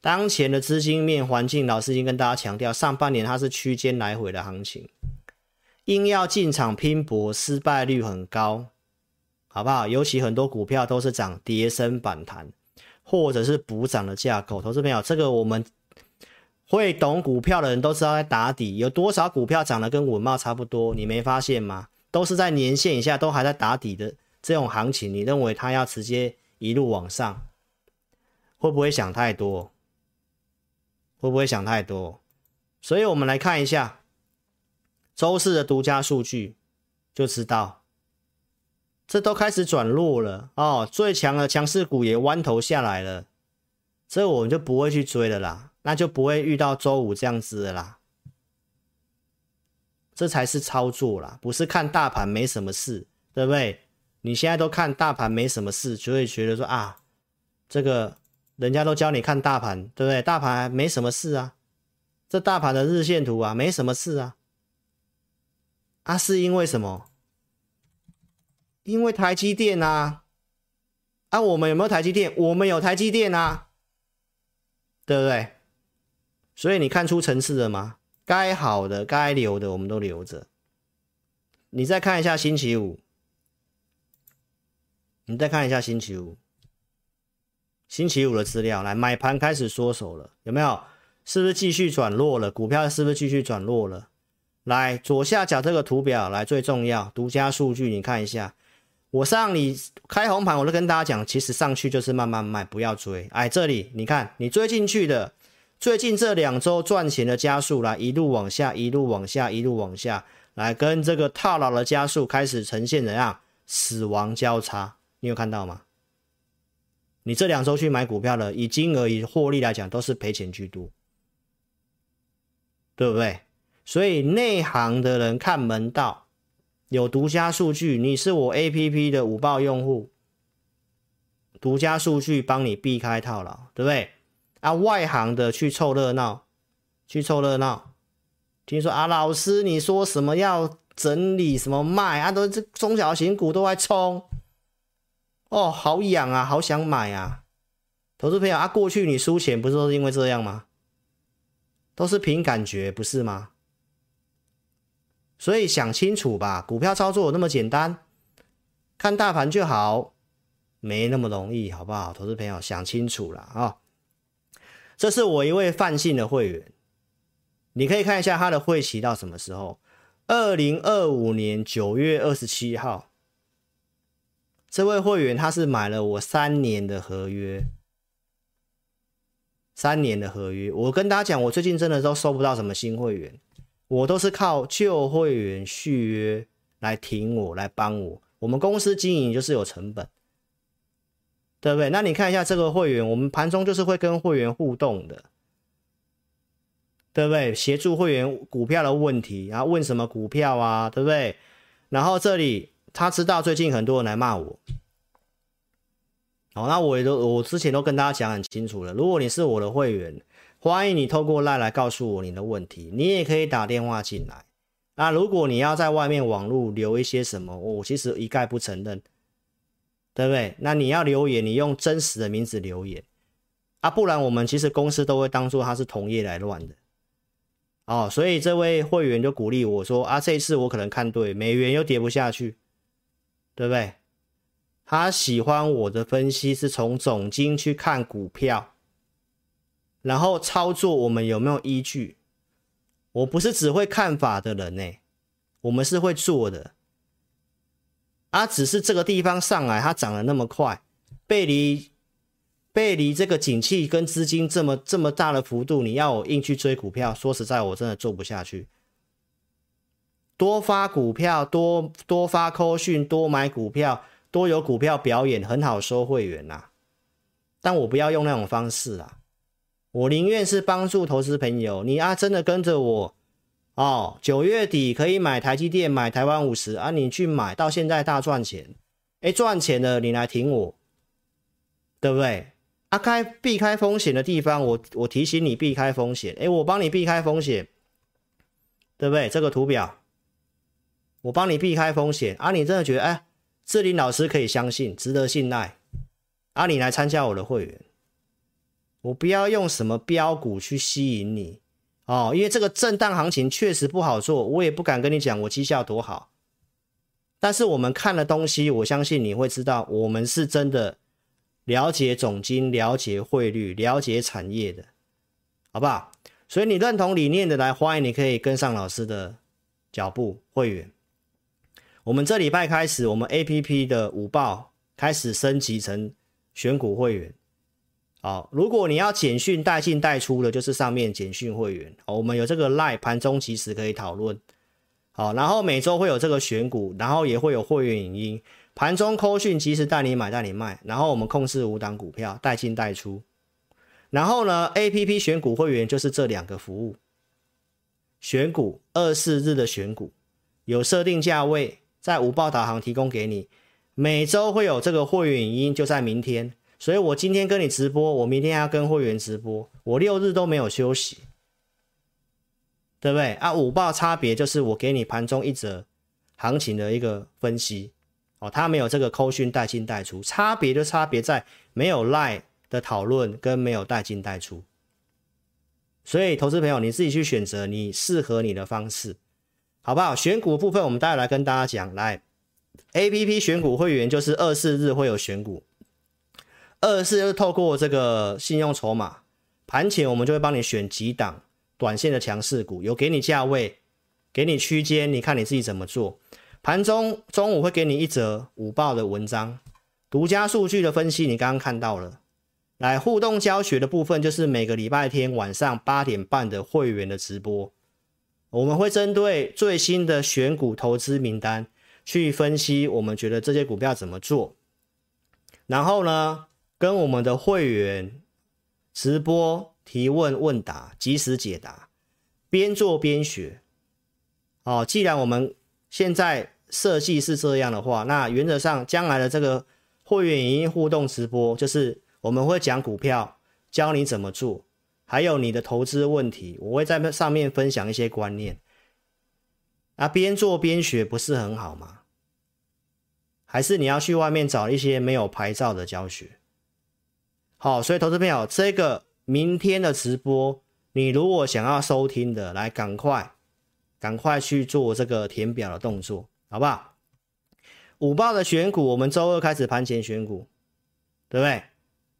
当前的资金面环境，老师已经跟大家强调，上半年它是区间来回的行情，硬要进场拼搏，失败率很高，好不好？尤其很多股票都是涨跌升反弹。或者是补涨的架构，投资朋友，这个我们会懂股票的人都知道在打底，有多少股票涨得跟稳懋差不多，你没发现吗？都是在年线以下，都还在打底的这种行情，你认为它要直接一路往上，会不会想太多？会不会想太多？所以我们来看一下周四的独家数据，就知道。这都开始转弱了哦，最强的强势股也弯头下来了，这我们就不会去追了啦，那就不会遇到周五这样子的啦。这才是操作啦，不是看大盘没什么事，对不对？你现在都看大盘没什么事，就会觉得说啊，这个人家都教你看大盘，对不对？大盘没什么事啊，这大盘的日线图啊，没什么事啊，啊，是因为什么？因为台积电啊，啊，我们有没有台积电？我们有台积电啊，对不对？所以你看出层次了吗？该好的、该留的，我们都留着。你再看一下星期五，你再看一下星期五，星期五的资料，来，买盘开始缩手了，有没有？是不是继续转弱了？股票是不是继续转弱了？来，左下角这个图表，来，最重要，独家数据，你看一下。我上你开红盘，我都跟大家讲，其实上去就是慢慢卖，不要追。哎，这里你看，你追进去的，最近这两周赚钱的加速来，一路往下，一路往下，一路往下，来跟这个套牢的加速开始呈现怎样？死亡交叉，你有看到吗？你这两周去买股票了，以金额以获利来讲，都是赔钱居多，对不对？所以内行的人看门道。有独家数据，你是我 APP 的五报用户，独家数据帮你避开套牢，对不对？啊，外行的去凑热闹，去凑热闹。听说啊，老师你说什么要整理什么卖啊，都这中小型股都在冲，哦，好痒啊，好想买啊。投资朋友啊，过去你输钱不是都是因为这样吗？都是凭感觉，不是吗？所以想清楚吧，股票操作有那么简单？看大盘就好，没那么容易，好不好？投资朋友想清楚了啊！这是我一位泛信的会员，你可以看一下他的会期到什么时候？二零二五年九月二十七号。这位会员他是买了我三年的合约，三年的合约。我跟大家讲，我最近真的都收不到什么新会员。我都是靠旧会员续约来挺我，来帮我。我们公司经营就是有成本，对不对？那你看一下这个会员，我们盘中就是会跟会员互动的，对不对？协助会员股票的问题，然后问什么股票啊，对不对？然后这里他知道最近很多人来骂我。好，那我也都我之前都跟大家讲很清楚了。如果你是我的会员，欢迎你透过赖来告诉我你的问题。你也可以打电话进来。那如果你要在外面网络留一些什么，我其实一概不承认，对不对？那你要留言，你用真实的名字留言啊，不然我们其实公司都会当做他是同业来乱的。哦，所以这位会员就鼓励我说啊，这一次我可能看对，美元又跌不下去，对不对？他喜欢我的分析是从总经去看股票，然后操作我们有没有依据？我不是只会看法的人呢，我们是会做的。啊，只是这个地方上来它涨得那么快，背离背离这个景气跟资金这么这么大的幅度，你要我硬去追股票，说实在我真的做不下去。多发股票，多多发扣讯，多买股票。多有股票表演很好收会员呐、啊，但我不要用那种方式啊，我宁愿是帮助投资朋友。你啊，真的跟着我哦，九月底可以买台积电，买台湾五十啊，你去买到现在大赚钱，哎，赚钱了你来挺我，对不对？啊，开避开风险的地方，我我提醒你避开风险，哎，我帮你避开风险，对不对？这个图表，我帮你避开风险啊，你真的觉得哎？志林老师可以相信，值得信赖。啊，你来参加我的会员，我不要用什么标股去吸引你哦，因为这个震荡行情确实不好做，我也不敢跟你讲我绩效多好。但是我们看的东西，我相信你会知道，我们是真的了解总经、了解汇率、了解产业的，好不好？所以你认同理念的来，欢迎你可以跟上老师的脚步，会员。我们这礼拜开始，我们 APP 的午报开始升级成选股会员。好，如果你要简讯带进带出的，就是上面简讯会员。我们有这个 LINE 盘中即时可以讨论。好，然后每周会有这个选股，然后也会有会员影音，盘中扣讯即时带你买带你卖。然后我们控制五档股票带进带出。然后呢，APP 选股会员就是这两个服务：选股二四日的选股有设定价位。在五报导航提供给你，每周会有这个会员影音，就在明天。所以我今天跟你直播，我明天还要跟会员直播，我六日都没有休息，对不对？啊，五报差别就是我给你盘中一则行情的一个分析，哦，它没有这个扣讯带进带出，差别就差别在没有 lie 的讨论跟没有带进带出。所以，投资朋友你自己去选择你适合你的方式。好不好？选股部分，我们待会来跟大家讲。来，APP 选股会员就是二四日会有选股，二是透过这个信用筹码，盘前我们就会帮你选几档短线的强势股，有给你价位，给你区间，你看你自己怎么做。盘中中午会给你一则午报的文章，独家数据的分析，你刚刚看到了。来，互动教学的部分就是每个礼拜天晚上八点半的会员的直播。我们会针对最新的选股投资名单去分析，我们觉得这些股票怎么做，然后呢，跟我们的会员直播提问问答，及时解答，边做边学。哦，既然我们现在设计是这样的话，那原则上将来的这个会员影音互动直播，就是我们会讲股票，教你怎么做。还有你的投资问题，我会在上面分享一些观念。啊，边做边学不是很好吗？还是你要去外面找一些没有牌照的教学？好，所以投资朋友，这个明天的直播，你如果想要收听的，来赶快赶快去做这个填表的动作，好不好？五报的选股，我们周二开始盘前选股，对不对？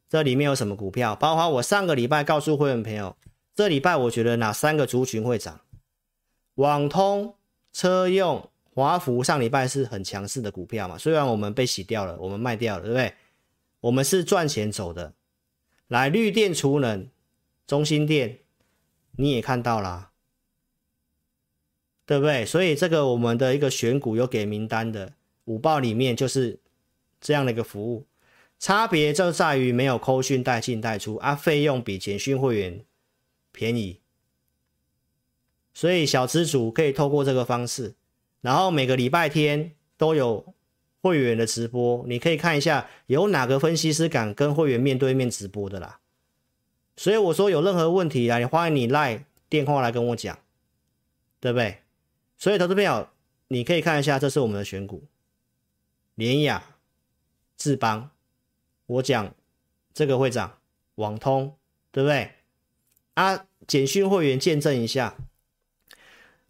这里面有什么股票？包括我上个礼拜告诉会员朋友，这礼拜我觉得哪三个族群会涨？网通、车用、华孚上礼拜是很强势的股票嘛？虽然我们被洗掉了，我们卖掉了，对不对？我们是赚钱走的。来，绿电储能、中心电，你也看到了，对不对？所以这个我们的一个选股有给名单的五报里面就是这样的一个服务。差别就在于没有扣讯带进带出啊，费用比简讯会员便宜，所以小资主可以透过这个方式，然后每个礼拜天都有会员的直播，你可以看一下有哪个分析师敢跟会员面对面直播的啦。所以我说有任何问题啊，你欢迎你赖电话来跟我讲，对不对？所以投资朋友，你可以看一下，这是我们的选股，联雅、智邦，我讲这个会涨，网通，对不对？啊，简讯会员见证一下，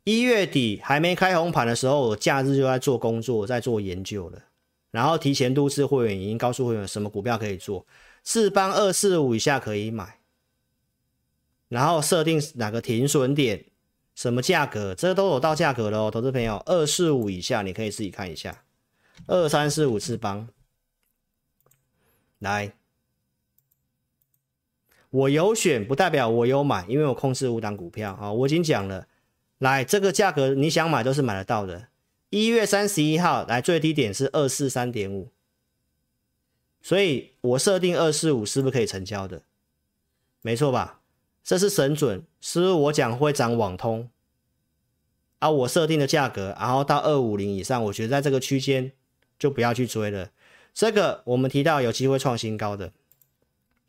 一月底还没开红盘的时候，我假日就在做工作，在做研究了，然后提前都知会员已经告诉会员什么股票可以做，四邦二四五以下可以买，然后设定哪个停损点。什么价格？这都有到价格了哦，投资朋友，二四五以下你可以自己看一下，二三四五四邦，来，我有选不代表我有买，因为我控制五档股票啊，我已经讲了，来这个价格你想买都是买得到的，一月三十一号来最低点是二四三点五，所以我设定二四五是不是可以成交的？没错吧？这是神准，是不是我讲会涨网通啊？我设定的价格，然后到二五零以上，我觉得在这个区间就不要去追了。这个我们提到有机会创新高的，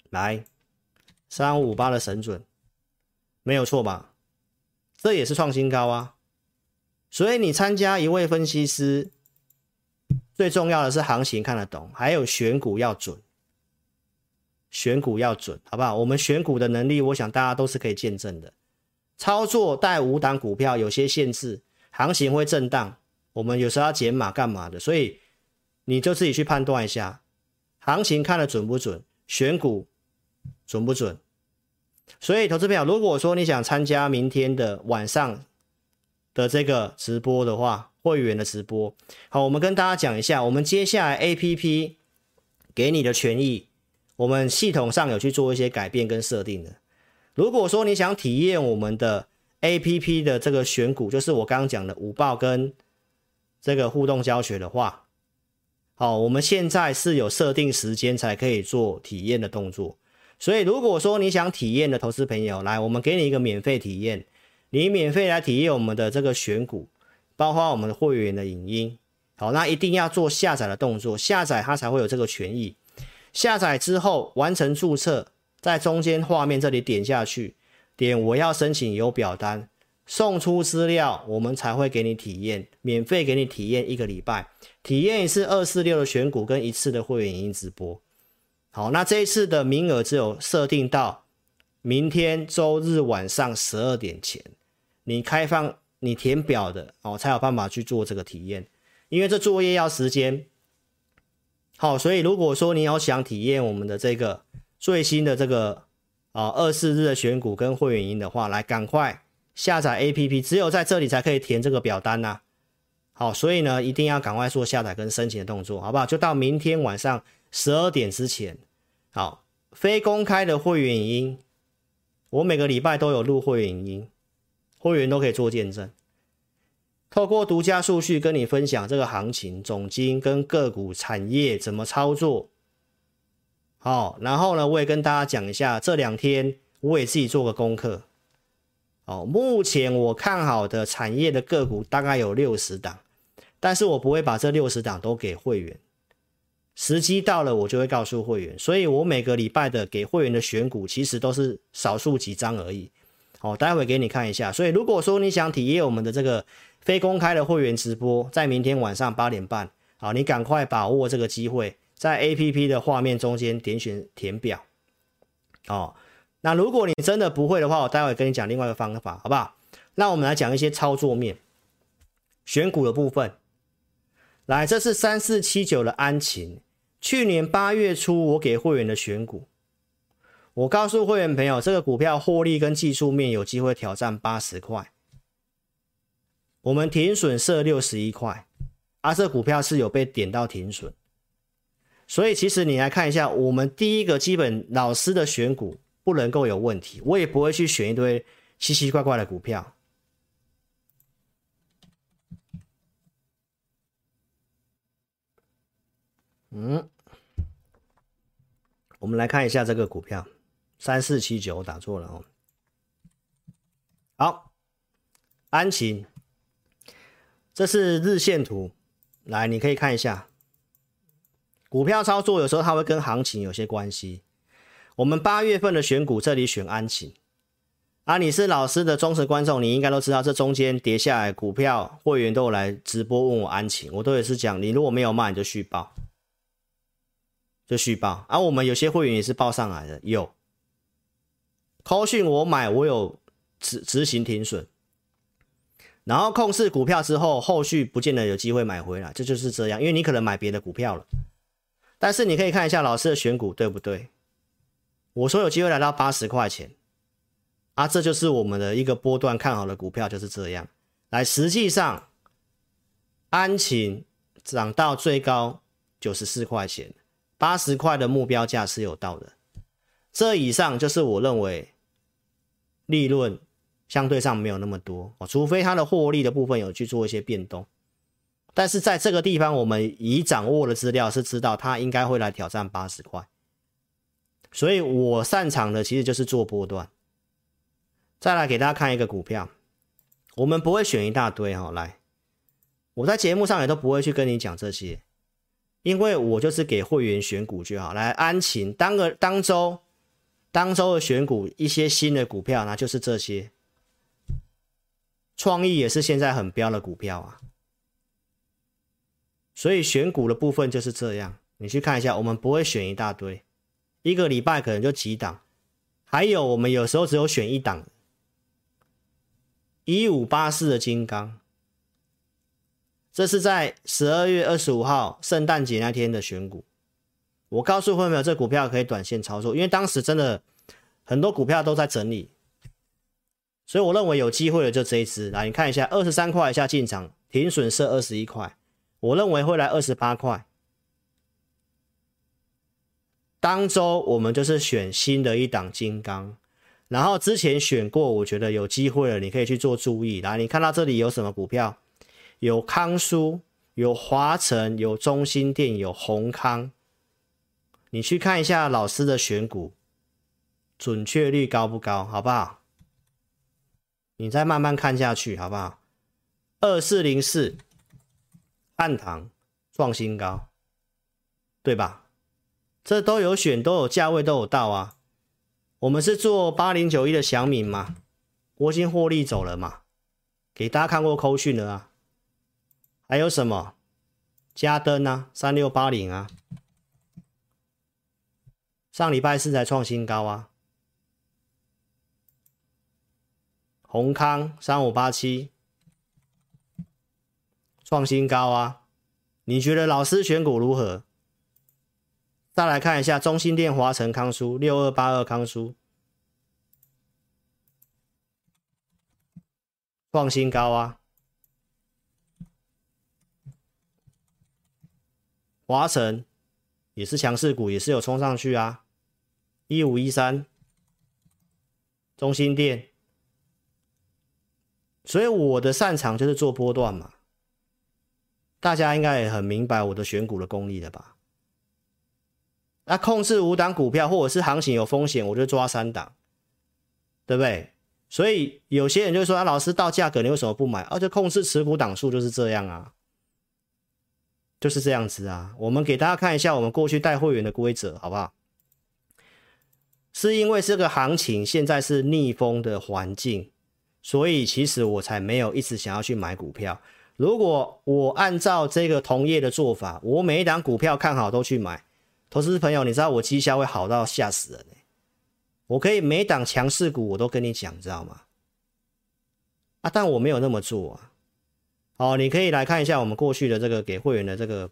来三五五八的神准，没有错吧？这也是创新高啊。所以你参加一位分析师，最重要的是行情看得懂，还有选股要准。选股要准，好不好？我们选股的能力，我想大家都是可以见证的。操作带五档股票有些限制，行情会震荡，我们有时候要减码干嘛的？所以你就自己去判断一下，行情看得准不准，选股准不准？所以投资朋友，如果说你想参加明天的晚上的这个直播的话，会员的直播，好，我们跟大家讲一下，我们接下来 APP 给你的权益。我们系统上有去做一些改变跟设定的。如果说你想体验我们的 APP 的这个选股，就是我刚刚讲的五报跟这个互动教学的话，好，我们现在是有设定时间才可以做体验的动作。所以如果说你想体验的投资朋友，来，我们给你一个免费体验，你免费来体验我们的这个选股，包括我们的会员的影音。好，那一定要做下载的动作，下载它才会有这个权益。下载之后完成注册，在中间画面这里点下去，点我要申请有表单，送出资料，我们才会给你体验，免费给你体验一个礼拜，体验一次二四六的选股跟一次的会员影音直播。好，那这一次的名额只有设定到明天周日晚上十二点前，你开放你填表的哦，才有办法去做这个体验，因为这作业要时间。好，所以如果说你要想体验我们的这个最新的这个啊二四日的选股跟会员营的话，来赶快下载 APP，只有在这里才可以填这个表单呐、好，所以呢一定要赶快做下载跟申请的动作，好不好？就到明天晚上十二点之前。好，非公开的会员影音，我每个礼拜都有录会员影音，会员都可以做见证。透过独家数据跟你分享这个行情总经跟个股产业怎么操作，好，然后呢，我也跟大家讲一下，这两天我也自己做个功课，哦，目前我看好的产业的个股大概有六十档，但是我不会把这六十档都给会员，时机到了我就会告诉会员，所以我每个礼拜的给会员的选股其实都是少数几张而已，好，待会给你看一下，所以如果说你想体验我们的这个。非公开的会员直播在明天晚上八点半，好，你赶快把握这个机会，在 APP 的画面中间点选填表，哦，那如果你真的不会的话，我待会跟你讲另外一个方法，好不好？那我们来讲一些操作面，选股的部分，来，这是三四七九的安勤，去年八月初我给会员的选股，我告诉会员朋友，这个股票获利跟技术面有机会挑战八十块。我们停损设六十一块，啊，这股票是有被点到停损，所以其实你来看一下，我们第一个基本老师的选股不能够有问题，我也不会去选一堆奇奇怪怪的股票。嗯，我们来看一下这个股票，三四七九打错了哦。好，安晴，这是日线图，来你可以看一下。股票操作有时候它会跟行情有些关系。我们八月份的选股，这里选安晴。啊，你是老师的忠实观众，你应该都知道，这中间跌下来股票，会员都有来直播问我安晴，我都也是讲，你如果没有卖，你就续报，就续报。而、啊、我们有些会员也是报上来的，有。扣讯我买，我有执执行停损，然后控制股票之后，后续不见得有机会买回来，这就是这样，因为你可能买别的股票了。但是你可以看一下老师的选股对不对？我说有机会来到八十块钱，啊，这就是我们的一个波段看好的股票就是这样。来，实际上安勤涨到最高九十四块钱，八十块的目标价是有到的。这以上就是我认为利润相对上没有那么多哦，除非它的获利的部分有去做一些变动。但是在这个地方，我们已掌握的资料是知道它应该会来挑战八十块，所以我擅长的其实就是做波段。再来给大家看一个股票，我们不会选一大堆哈，来，我在节目上也都不会去跟你讲这些，因为我就是给会员选股就好。来，安晴当个当周当周的选股一些新的股票，那就是这些，创意也是现在很标的股票啊。所以选股的部分就是这样，你去看一下，我们不会选一大堆，一个礼拜可能就几档，还有我们有时候只有选一档，一五八四的金刚，这是在十二月二十五号圣诞节那天的选股，我告诉会员朋友，这股票可以短线操作，因为当时真的很多股票都在整理，所以我认为有机会的就这一只，来你看一下，二十三块以下进场，停损设二十一块。我认为会来二十八块。当周我们就是选新的一档金刚，然后之前选过，我觉得有机会了，你可以去做注意。来，你看到这里有什么股票？有康舒，有华城，有中心店，有宏康。你去看一下老师的选股，准确率高不高？好不好？你再慢慢看下去，好不好？二四零四。汉唐创新高，对吧？这都有选，都有价位，都有到啊。我们是做八零九一的祥敏嘛，我已经获利走了嘛，给大家看过扣讯了啊。还有什么？嘉登啊，三六八零啊，上礼拜四才创新高啊。宏康三五八七。创新高啊！你觉得老师选股如何？再来看一下中兴电、华城、康舒六二八二康舒创新高啊！华城也是强势股，也是有冲上去啊！一五一三中心店，所以我的擅长就是做波段嘛。大家应该也很明白我的选股的功力了吧？那控制五档股票，或者是行情有风险，我就抓三档，对不对？所以有些人就说：“啊，老师到价格你为什么不买？”而且控制持股档数就是这样啊，就是这样子啊。我们给大家看一下我们过去带会员的规则，好不好？是因为这个行情现在是逆风的环境，所以其实我才没有一直想要去买股票。如果我按照这个同业的做法，我每一档股票看好都去买，投资朋友，你知道我绩效会好到吓死人。我可以每档强势股我都跟你讲，知道吗？啊，但我没有那么做啊。好，你可以来看一下我们过去的这个给会员的这个，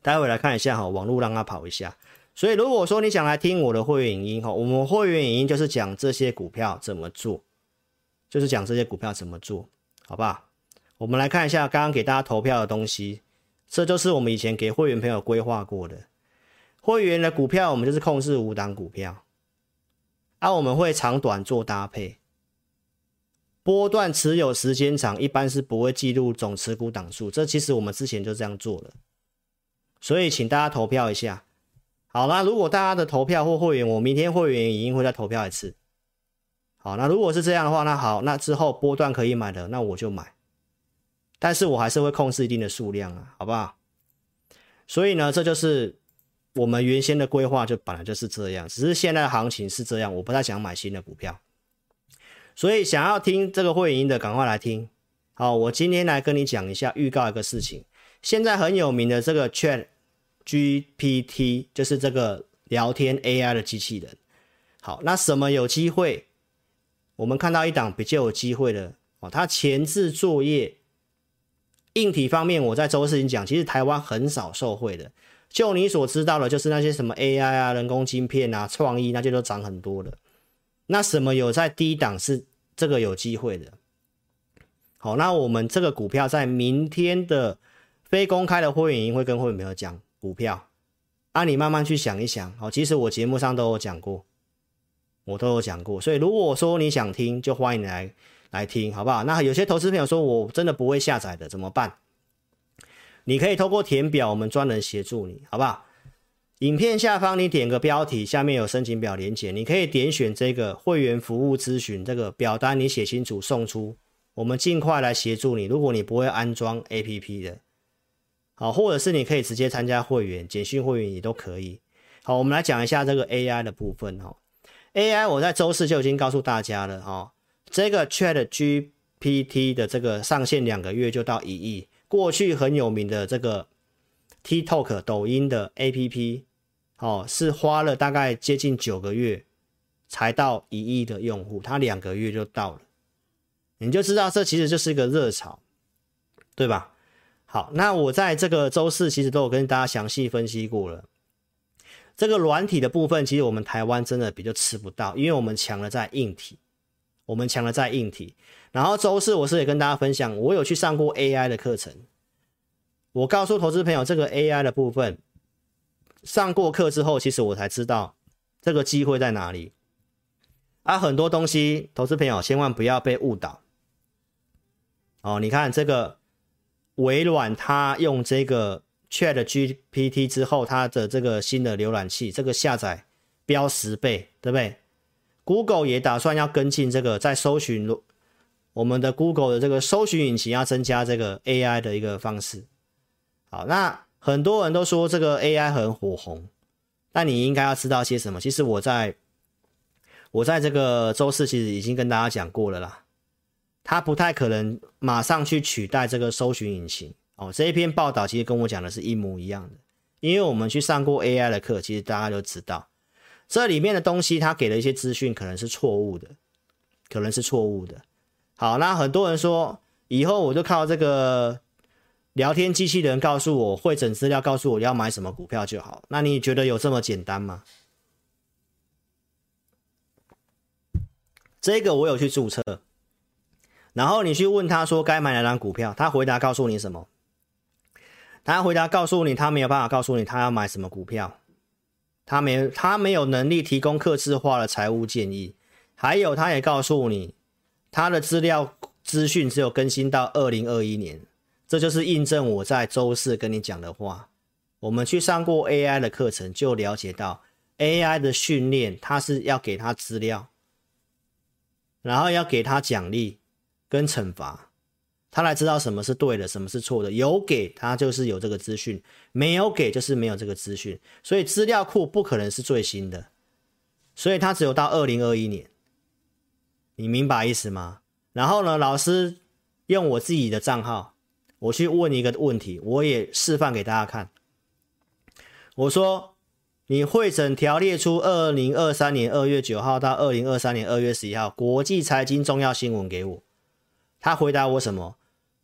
待会来看一下哈，网络让它跑一下。所以如果说你想来听我的会员影音哈，我们会员影音就是讲这些股票怎么做，就是讲这些股票怎么做，好不好？我们来看一下刚刚给大家投票的东西，这就是我们以前给会员朋友规划过的。会员的股票，我们就是控制五档股票，啊，我们会长短做搭配，波段持有时间长，一般是不会记录总持股档数。这其实我们之前就这样做了，所以请大家投票一下。好，那如果大家的投票或会员，我明天会员已经会再投票一次。好，那如果是这样的话，那好，那之后波段可以买的，那我就买。但是我还是会控制一定的数量啊，好不好？所以呢，这就是我们原先的规划，就本来就是这样。只是现在的行情是这样，我不太想买新的股票。所以想要听这个会员的，赶快来听。好，我今天来跟你讲一下，预告一个事情。现在很有名的这个 Chat GPT，就是这个聊天 AI 的机器人。好，那什么有机会？我们看到一档比较有机会的哦，它前置作业。硬体方面，我在周四已经讲，其实台湾很少受惠的。就你所知道的，就是那些什么 AI 啊、人工晶片啊、创意那些都涨很多的。那什么有在低档是这个有机会的？好，那我们这个股票在明天的非公开的会员营会跟会员朋友讲股票，啊，你慢慢去想一想。好，其实我节目上都有讲过，我都有讲过。所以如果说你想听，就欢迎你来。来听好不好？那有些投资朋友说，我真的不会下载的，怎么办？你可以透过填表，我们专人协助你，好不好？影片下方你点个标题，下面有申请表连接，你可以点选这个会员服务咨询这个表单，你写清楚送出，我们尽快来协助你。如果你不会安装 APP 的，好，或者是你可以直接参加会员，简讯会员也都可以。好，我们来讲一下这个 AI 的部分哈。AI 我在周四就已经告诉大家了哈。这个 Chat GPT 的这个上线两个月就到一亿，过去很有名的这个 TikTok 抖音的 APP，哦，是花了大概接近九个月才到一亿的用户，它两个月就到了，你就知道这其实就是一个热潮，对吧？好，那我在这个周四其实都有跟大家详细分析过了，这个软体的部分其实我们台湾真的比较吃不到，因为我们强了在硬体。我们强了在硬体，然后周四我是也跟大家分享，我有去上过 AI 的课程。我告诉投资朋友，这个 AI 的部分上过课之后，其实我才知道这个机会在哪里。啊，很多东西，投资朋友千万不要被误导。哦，你看这个微软，它用这个 ChatGPT 之后，它的这个新的浏览器，这个下载飙十倍，对不对？Google 也打算要跟进这个，在搜寻我们的 Google 的这个搜寻引擎要增加这个 AI 的一个方式。好，那很多人都说这个 AI 很火红，但你应该要知道些什么？其实我在我在这个周四其实已经跟大家讲过了啦，它不太可能马上去取代这个搜寻引擎。哦，这一篇报道其实跟我讲的是一模一样的，因为我们去上过 AI 的课，其实大家都知道。这里面的东西，他给了一些资讯，可能是错误的，可能是错误的。好，那很多人说，以后我就靠这个聊天机器人告诉我，会整资料告诉我要买什么股票就好。那你觉得有这么简单吗？这个我有去注册，然后你去问他说该买哪张股票，他回答告诉你什么？他回答告诉你，他没有办法告诉你他要买什么股票。他没，他没有能力提供客制化的财务建议，还有，他也告诉你，他的资料资讯只有更新到二零二一年，这就是印证我在周四跟你讲的话。我们去上过 AI 的课程，就了解到 AI 的训练，它是要给它资料，然后要给他奖励跟惩罚。他来知道什么是对的，什么是错的。有给他就是有这个资讯，没有给就是没有这个资讯。所以资料库不可能是最新的，所以他只有到二零二一年。你明白意思吗？然后呢，老师用我自己的账号，我去问一个问题，我也示范给大家看。我说，你会诊条列出二零二三年二月九号到二零二三年二月十一号国际财经重要新闻给我。他回答我什么？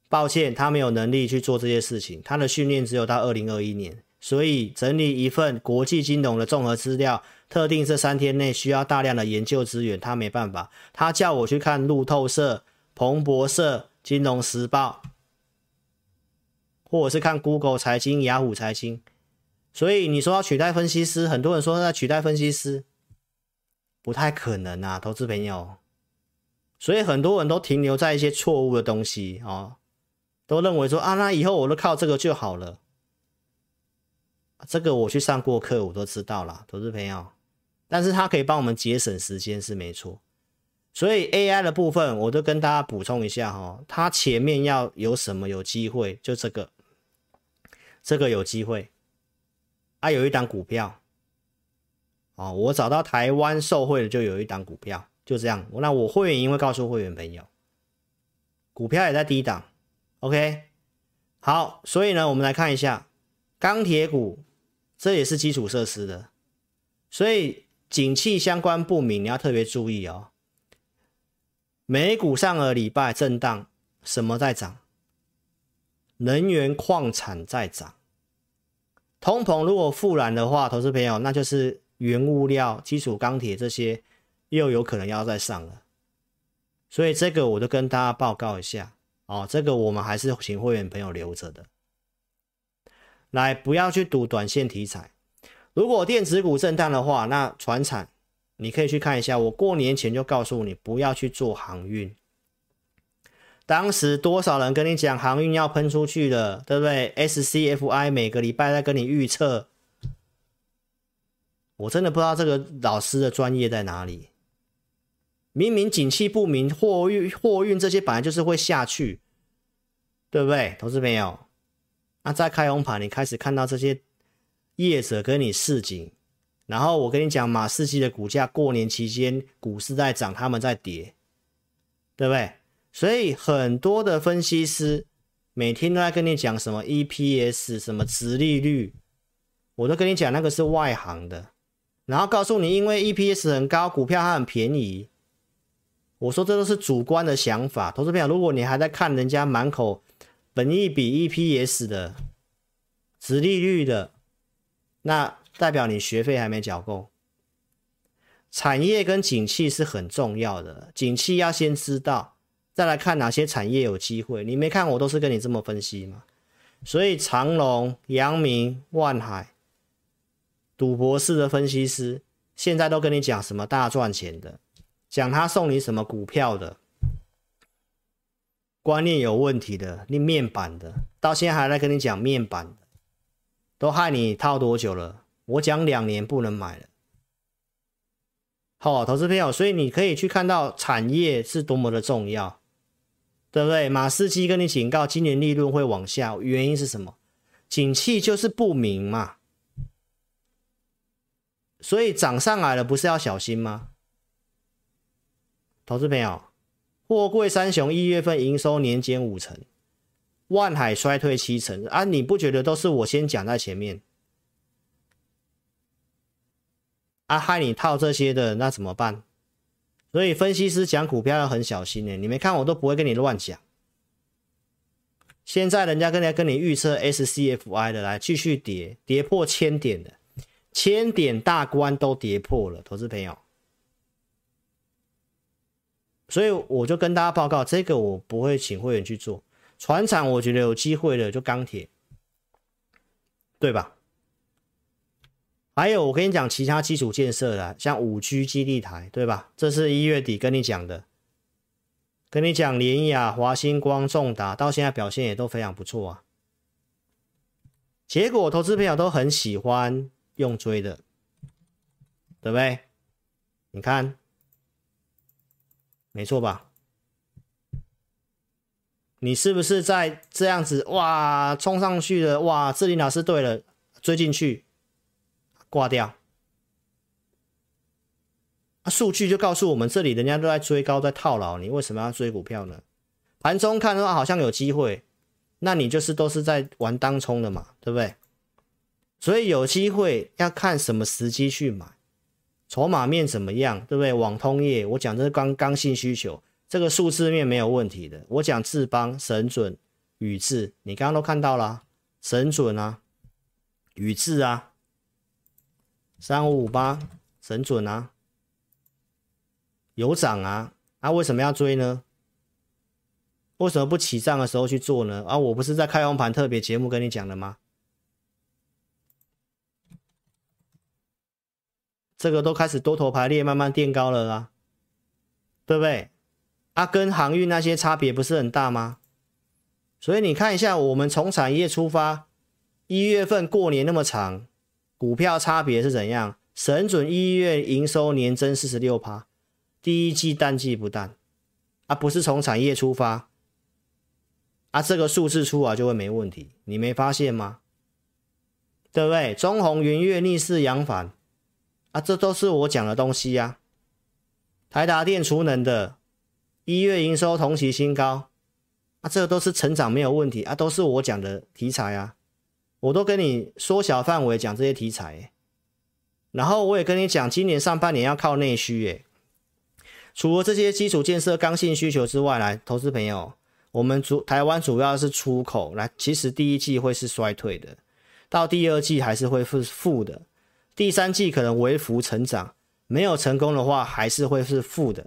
抱歉，他没有能力去做这些事情。他的训练只有到二零二一年，所以整理一份国际金融的综合资料，特定这三天内需要大量的研究资源，他没办法。他叫我去看路透社、彭博社、金融时报，或者是看 Google 财经、雅虎财经。所以你说要取代分析师，很多人说那取代分析师，不太可能啊，投资朋友。所以很多人都停留在一些错误的东西哦。都认为说啊，那以后我都靠这个就好了，这个我去上过课，我都知道了，投资朋友。但是它可以帮我们节省时间是没错。所以 AI 的部分，我都跟大家补充一下哈，它前面要有什么有机会，就这个，这个有机会。啊，有一档股票，哦，我找到台湾受惠的就有一档股票，就这样。那我会员因为告诉会员朋友，股票也在低档，OK。好，所以呢，我们来看一下钢铁股，这也是基础设施的，所以景气相关不明，你要特别注意哦。美股上个礼拜震荡，什么在涨？能源矿产在涨。通膨如果复燃的话，投资朋友，那就是原物料、基础钢铁这些又有可能要再上了。所以这个我都跟大家报告一下哦。这个我们还是请会员朋友留着的。来，不要去赌短线题材。如果电子股震荡的话，那船产。你可以去看一下，我过年前就告诉你不要去做航运。当时多少人跟你讲航运要喷出去了，对不对？SCFI 每个礼拜在跟你预测，我真的不知道这个老师的专业在哪里。明明景气不明，货运货运这些本来就是会下去，对不对？投资朋友，那在开红盘，你开始看到这些业者跟你示警。然后我跟你讲，马士基的股价过年期间股市在涨，他们在跌，对不对？所以很多的分析师每天都在跟你讲什么 EPS、什么殖利率，我都跟你讲那个是外行的，然后告诉你，因为 EPS 很高，股票它很便宜。我说这都是主观的想法，投资朋友，如果你还在看人家满口本益比 EPS 的殖利率的，那。代表你学费还没缴够，产业跟景气是很重要的，景气要先知道，再来看哪些产业有机会。你没看我都是跟你这么分析吗，所以长隆、阳明、万海、赌博式的分析师，现在都跟你讲什么大赚钱的，讲他送你什么股票的，观念有问题的，你面板的，到现在还在跟你讲面板的，都害你套多久了？我讲两年不能买了，好，投资朋友，所以你可以去看到产业是多么的重要，对不对？马士基跟你警告，今年利润会往下，原因是什么？景气就是不明嘛，所以涨上来了，不是要小心吗？投资朋友，货柜三雄一月份营收年减五成，万海衰退七成啊，你不觉得都是我先讲在前面？啊，害你套这些的，那怎么办？所以分析师讲股票要很小心呢。你没看我都不会跟你乱讲。现在人家跟人家跟你预测 SCFI 的来继续跌，跌破千点的，千点大关都跌破了，投资朋友。所以我就跟大家报告，这个我不会请会员去做。船厂我觉得有机会的就钢铁，对吧？还有，我跟你讲其他基础建设的，像五 G 基地台，对吧？这是一月底跟你讲的，跟你讲联亚、华星光、重达，到现在表现也都非常不错啊。结果投资朋友都很喜欢用追的，对不对？你看，没错吧？你是不是在这样子哇冲上去的？哇，志林老师对了，追进去。挂掉，啊，数据就告诉我们，这里人家都在追高，在套牢，你为什么要追股票呢？盘中看的话，好像有机会，那你就是都是在玩当冲的嘛，对不对？所以有机会要看什么时机去买，筹码面怎么样，对不对？网通业，我讲的是刚刚性需求，这个数字面没有问题的。我讲智邦、神准、宇智，你刚刚都看到了，神准啊，宇智啊。三五五八，神准啊，有涨啊，啊，为什么要追呢？为什么不起涨的时候去做呢？啊，我不是在开红盘特别节目跟你讲的吗？这个都开始多头排列，慢慢垫高了啊，对不对？啊，跟航运那些差别不是很大吗？所以你看一下，我们从产业出发，一月份过年那么长。股票差别是怎样？神准一月营收年增四十六趴，第一季淡季不淡，啊，不是从产业出发，啊，这个数字出来就会没问题，你没发现吗？对不对？中宏云月逆势扬反，啊，这都是我讲的东西呀、啊。台达电储能的一月营收同期新高，啊，这都是成长没有问题啊，都是我讲的题材啊，我都跟你缩小范围讲这些题材，然后我也跟你讲，今年上半年要靠内需，诶，除了这些基础建设刚性需求之外，来，投资朋友，我们主台湾主要是出口，来，其实第一季会是衰退的。到第二季还是会是负的，第三季可能微幅成长，没有成功的话还是会是负的。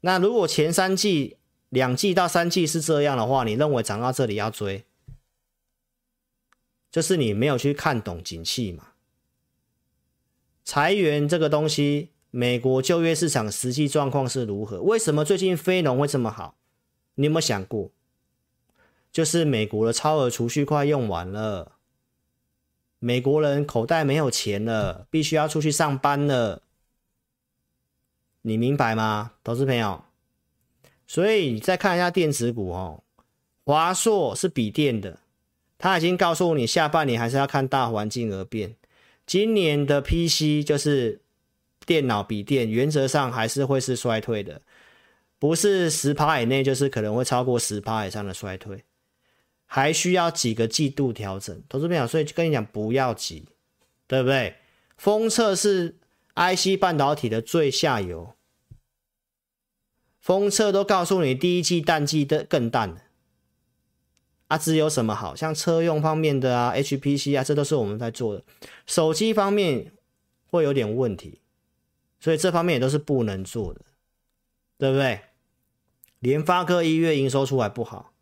那如果前三季、两季到三季是这样的话，你认为涨到这里要追，就是你没有去看懂景气嘛？裁员这个东西，美国就业市场实际状况是如何？为什么最近非农会这么好？你有没有想过？就是美国的超额储蓄快用完了。美国人口袋没有钱了，必须要出去上班了，你明白吗，投资朋友？所以你再看一下电子股哦，华硕是笔电的，他已经告诉你下半年还是要看大环境而变。今年的 PC 就是电脑笔电，原则上还是会是衰退的，不是十趴以内，就是可能会超过十趴以上的衰退。还需要几个季度调整，投资朋友，所以跟你讲不要急，对不对？封测是 IC 半导体的最下游，封测都告诉你第一季淡季的更淡了啊，只有什么好像车用方面的啊，HPC 啊，这都是我们在做的。手机方面会有点问题，所以这方面也都是不能做的，对不对？联发科一月营收出来不好。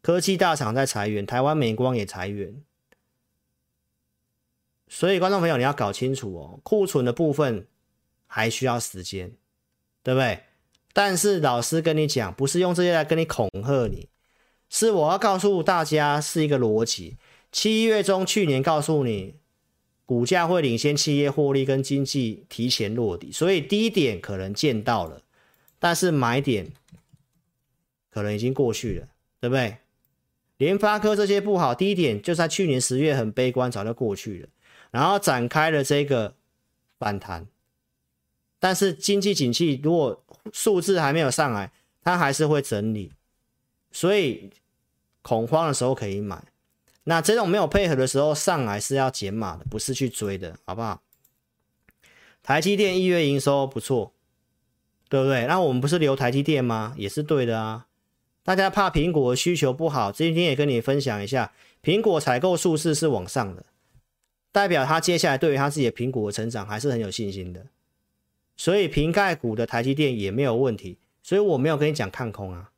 科技大厂在裁员，台湾美光也裁员，所以观众朋友你要搞清楚哦，库存的部分还需要时间，对不对？但是老师跟你讲，不是用这些来跟你恐吓你，是我要告诉大家是一个逻辑。七月中去年告诉你，股价会领先企业获利跟经济提前落地，所以低点可能见到了，但是买点可能已经过去了，对不对？联发科这些不好，低点就在去年十月很悲观，早就过去了，然后展开了这个反弹，但是经济景气如果数字还没有上来，它还是会整理，所以恐慌的时候可以买，那这种没有配合的时候上来是要减码的，不是去追的，好不好？台积电一月营收不错，对不对？那我们不是留台积电吗？也是对的啊。大家怕苹果需求不好，今天也跟你分享一下，苹果采购数字是往上的，代表他接下来对于他自己的苹果的成长还是很有信心的。所以苹概股的台积电也没有问题，所以我没有跟你讲看空啊。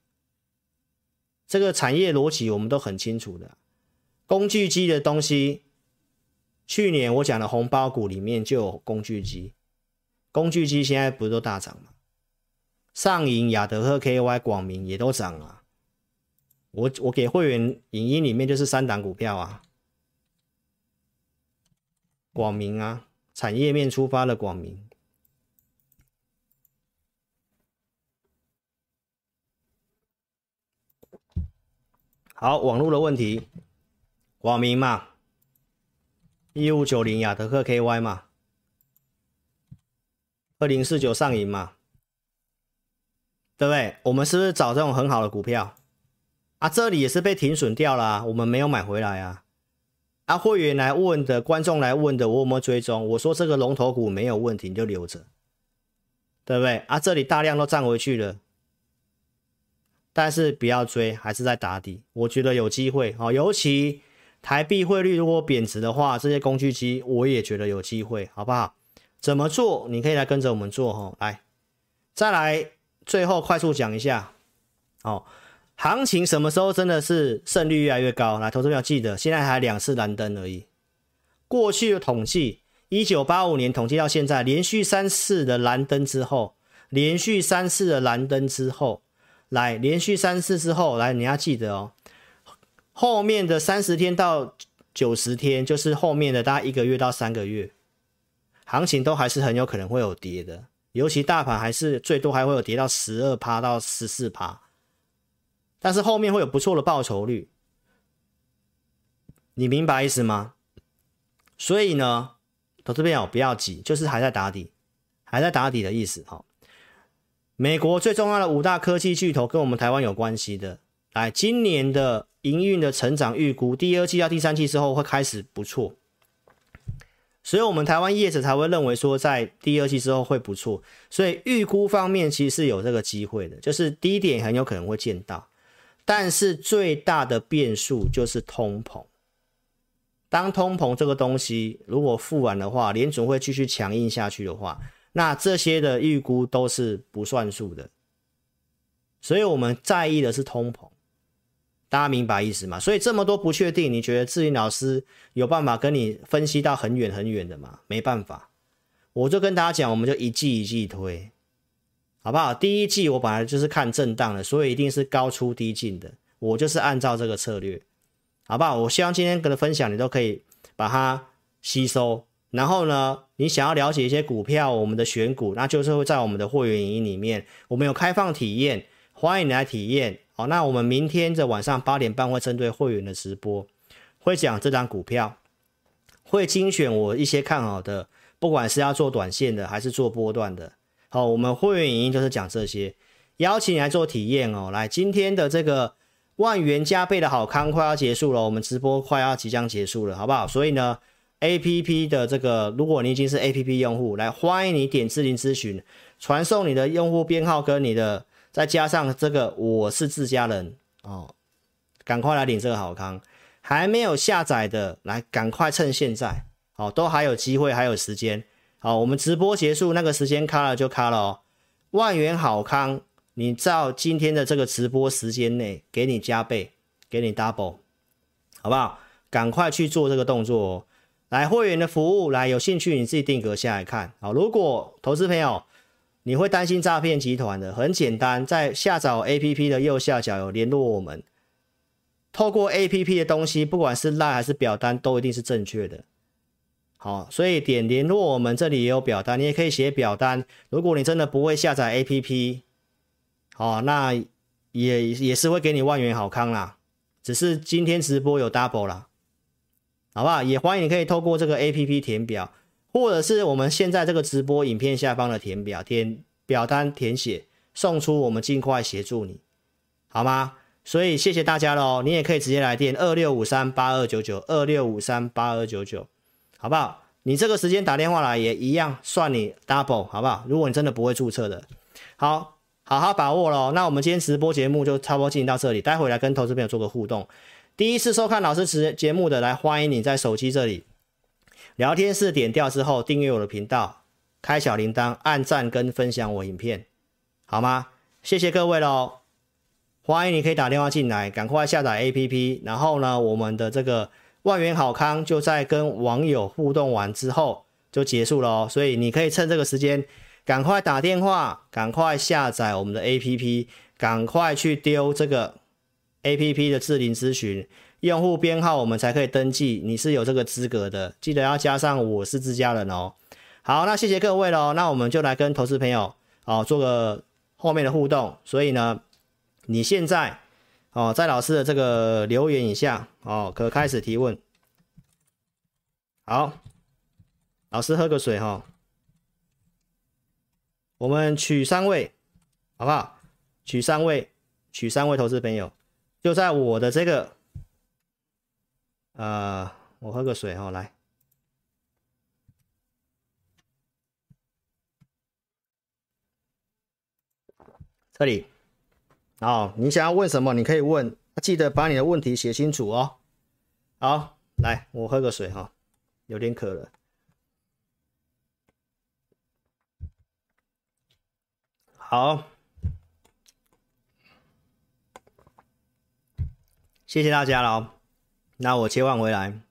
这个产业逻辑我们都很清楚的，工具机的东西，去年我讲的红包股里面就有工具机，工具机现在不是都大涨吗？上银、亚德赫、KY、广明也都涨了。我我给会员影音里面就是三档股票啊，广明啊，产业面出发的广明。好，网络的问题，广明嘛，一五九零亚德克 KY 嘛，二零四九上银嘛。对不对？我们是不是找这种很好的股票啊？这里也是被停损掉了，我们没有买回来啊。啊，会员来问的，观众来问的，我有没有追踪？我说这个龙头股没有问题，你就留着，对不对？啊，这里大量都涨回去了，但是不要追，还是在打底。我觉得有机会哦，尤其台币汇率如果贬值的话，这些工具机我也觉得有机会，好不好？怎么做？你可以来跟着我们做哈。来，再来。最后快速讲一下，哦，行情什么时候真的是胜率越来越高？来，投资朋友记得，现在还两次蓝灯而已。过去的统计，一九八五年统计到现在，连续三次的蓝灯之后，连续三次的蓝灯之后，来，连续三次之后，来，你要记得哦，后面的三十天到九十天，就是后面的大概一个月到三个月，行情都还是很有可能会有跌的，尤其大盘还是最多还会有跌到十二趴到十四趴，但是后面会有不错的报酬率，你明白意思吗？所以呢，投资朋友不要急，就是还在打底，还在打底的意思哈。美国最重要的五大科技巨头跟我们台湾有关系的，来，今年的营运的成长预估，第二季到第三季之后会开始不错，所以我们台湾业者才会认为说在第二季之后会不错，所以预估方面其实是有这个机会的，就是低点很有可能会见到，但是最大的变数就是通膨，当通膨这个东西如果付完的话，联准会继续强硬下去的话。那这些的预估都是不算数的，所以我们在意的是通膨，大家明白意思吗？所以这么多不确定，你觉得志霖老师有办法跟你分析到很远很远的吗？没办法，我就跟大家讲，我们就一季一季推，好不好？第一季我本来就是看震荡的，所以一定是高出低进的，我就是按照这个策略，好不好？我希望今天跟的分享你都可以把它吸收。然后呢，你想要了解一些股票，我们的选股，那就是会在我们的会员营里面，我们有开放体验，欢迎你来体验。好，那我们明天的晚上八点半会针对会员的直播，会讲这张股票，会精选我一些看好的，不管是要做短线的还是做波段的。好，我们会员营就是讲这些，邀请你来做体验哦。来，今天的这个万元加倍的好康快要结束了，我们直播快要即将结束了，好不好？所以呢。A P P 的这个，如果你已经是 A P P 用户，来欢迎你点智霖咨询，传送你的用户编号跟你的，再加上这个我是自家人哦，赶快来领这个好康。还没有下载的，来赶快趁现在，哦，都还有机会，还有时间。好、哦，我们直播结束那个时间卡了就卡了哦。万元好康，你照今天的这个直播时间内给你加倍，给你 double，好不好？赶快去做这个动作哦。来会员的服务，来有兴趣你自己定格下来看。好，如果投资朋友你会担心诈骗集团的，很简单，在下载 APP 的右下角有联络我们。透过 APP 的东西，不管是 LINE 还是表单，都一定是正确的。好，所以点联络我们，这里也有表单，你也可以写表单。如果你真的不会下载 APP，好，那也也是会给你万元好康啦。只是今天直播有 double 啦。好不好？也欢迎你可以透过这个 APP 填表，或者是我们现在这个直播影片下方的填表，填表单填写送出，我们尽快协助你，好吗？所以谢谢大家喽，你也可以直接来电二六五三八二九九二六五三八二九九，好不好？你这个时间打电话来也一样算你 double，好不好？如果你真的不会注册的，好，好好把握喽。那我们今天直播节目就差不多进行到这里，待会来跟投资朋友做个互动。第一次收看老师节节目的，来欢迎你在手机这里聊天室点掉之后订阅我的频道，开小铃铛，按赞跟分享我影片，好吗？谢谢各位喽！欢迎你可以打电话进来，赶快下载 APP，然后呢，我们的这个万元好康就在跟网友互动完之后就结束了哦，所以你可以趁这个时间赶快打电话，赶快下载我们的 APP，赶快去丢这个。A P P 的智霖咨询用户编号，我们才可以登记，你是有这个资格的，记得要加上我是自家人哦。好，那谢谢各位喽，那我们就来跟投资朋友哦做个后面的互动。所以呢，你现在哦在老师的这个留言以下哦，可开始提问。好，老师喝个水哈、哦。我们取三位，好不好？取三位，取三位投资朋友。就在我的这个，呃，我喝个水哦，来，这里，好，你想要问什么，你可以问，记得把你的问题写清楚哦。好，来，我喝个水哈，有点渴了。好。谢谢大家了，那我切换回来。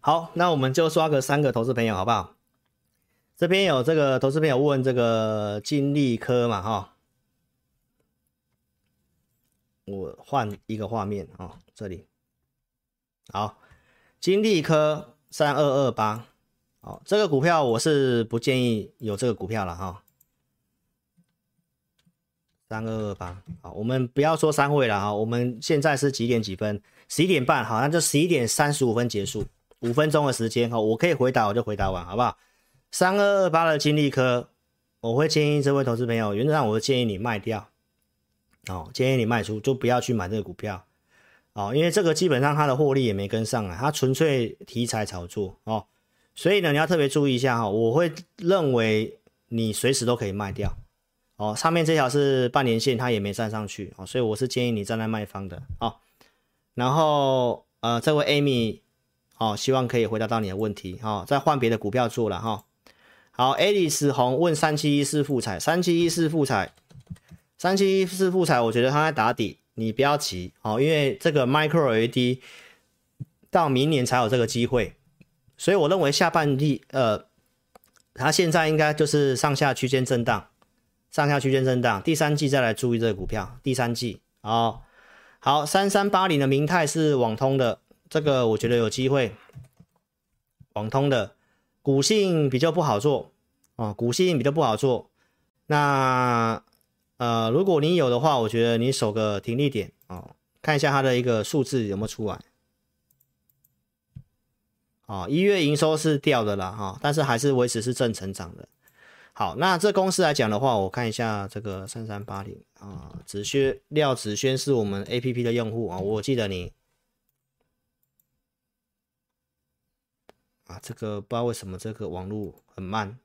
好，那我们就刷个三个投资朋友，好不好？这边有这个投资朋友问这个金利科嘛，哈，我换一个画面啊、哦，这里好，金利科三二二八，好，这个股票我是不建议有这个股票了哈。三二二八，好，我们不要说三位了哈，我们现在是几点几分？十一点半，好，那就十一点三十五分结束，五分钟的时间哈，我可以回答我就回答完，好不好？三二二八的金利科，我会建议这位投资朋友，原则上我会建议你卖掉。哦，建议你卖出，就不要去买这个股票，哦，因为这个基本上它的获利也没跟上来，它纯粹题材炒作哦，所以呢，你要特别注意一下哈，我会认为你随时都可以卖掉，哦，上面这条是半年线，它也没站上去，哦，所以我是建议你站在卖方的，哦，然后呃，这位 Amy，哦，希望可以回答到你的问题，哦，再换别的股票做了哈，好，Alice 红问三七一四复采，三七一四复采。三七一四复采，我觉得它在打底，你不要急哦，因为这个 Micro LED 到明年才有这个机会，所以我认为下半季，呃，它现在应该就是上下区间震荡，上下区间震荡，第三季再来注意这个股票，第三季哦，好，三三八零的明泰是网通的，这个我觉得有机会，网通的股性比较不好做哦，股性比较不好做，那。呃，如果你有的话，我觉得你守个停利点哦，看一下它的一个数字有没有出来。哦，一月营收是掉的啦哈、哦，但是还是维持是正成长的。好，那这公司来讲的话，我看一下这个三三八零啊，子轩廖子轩是我们 APP 的用户啊、我记得你啊，这个不知道为什么这个网络很慢。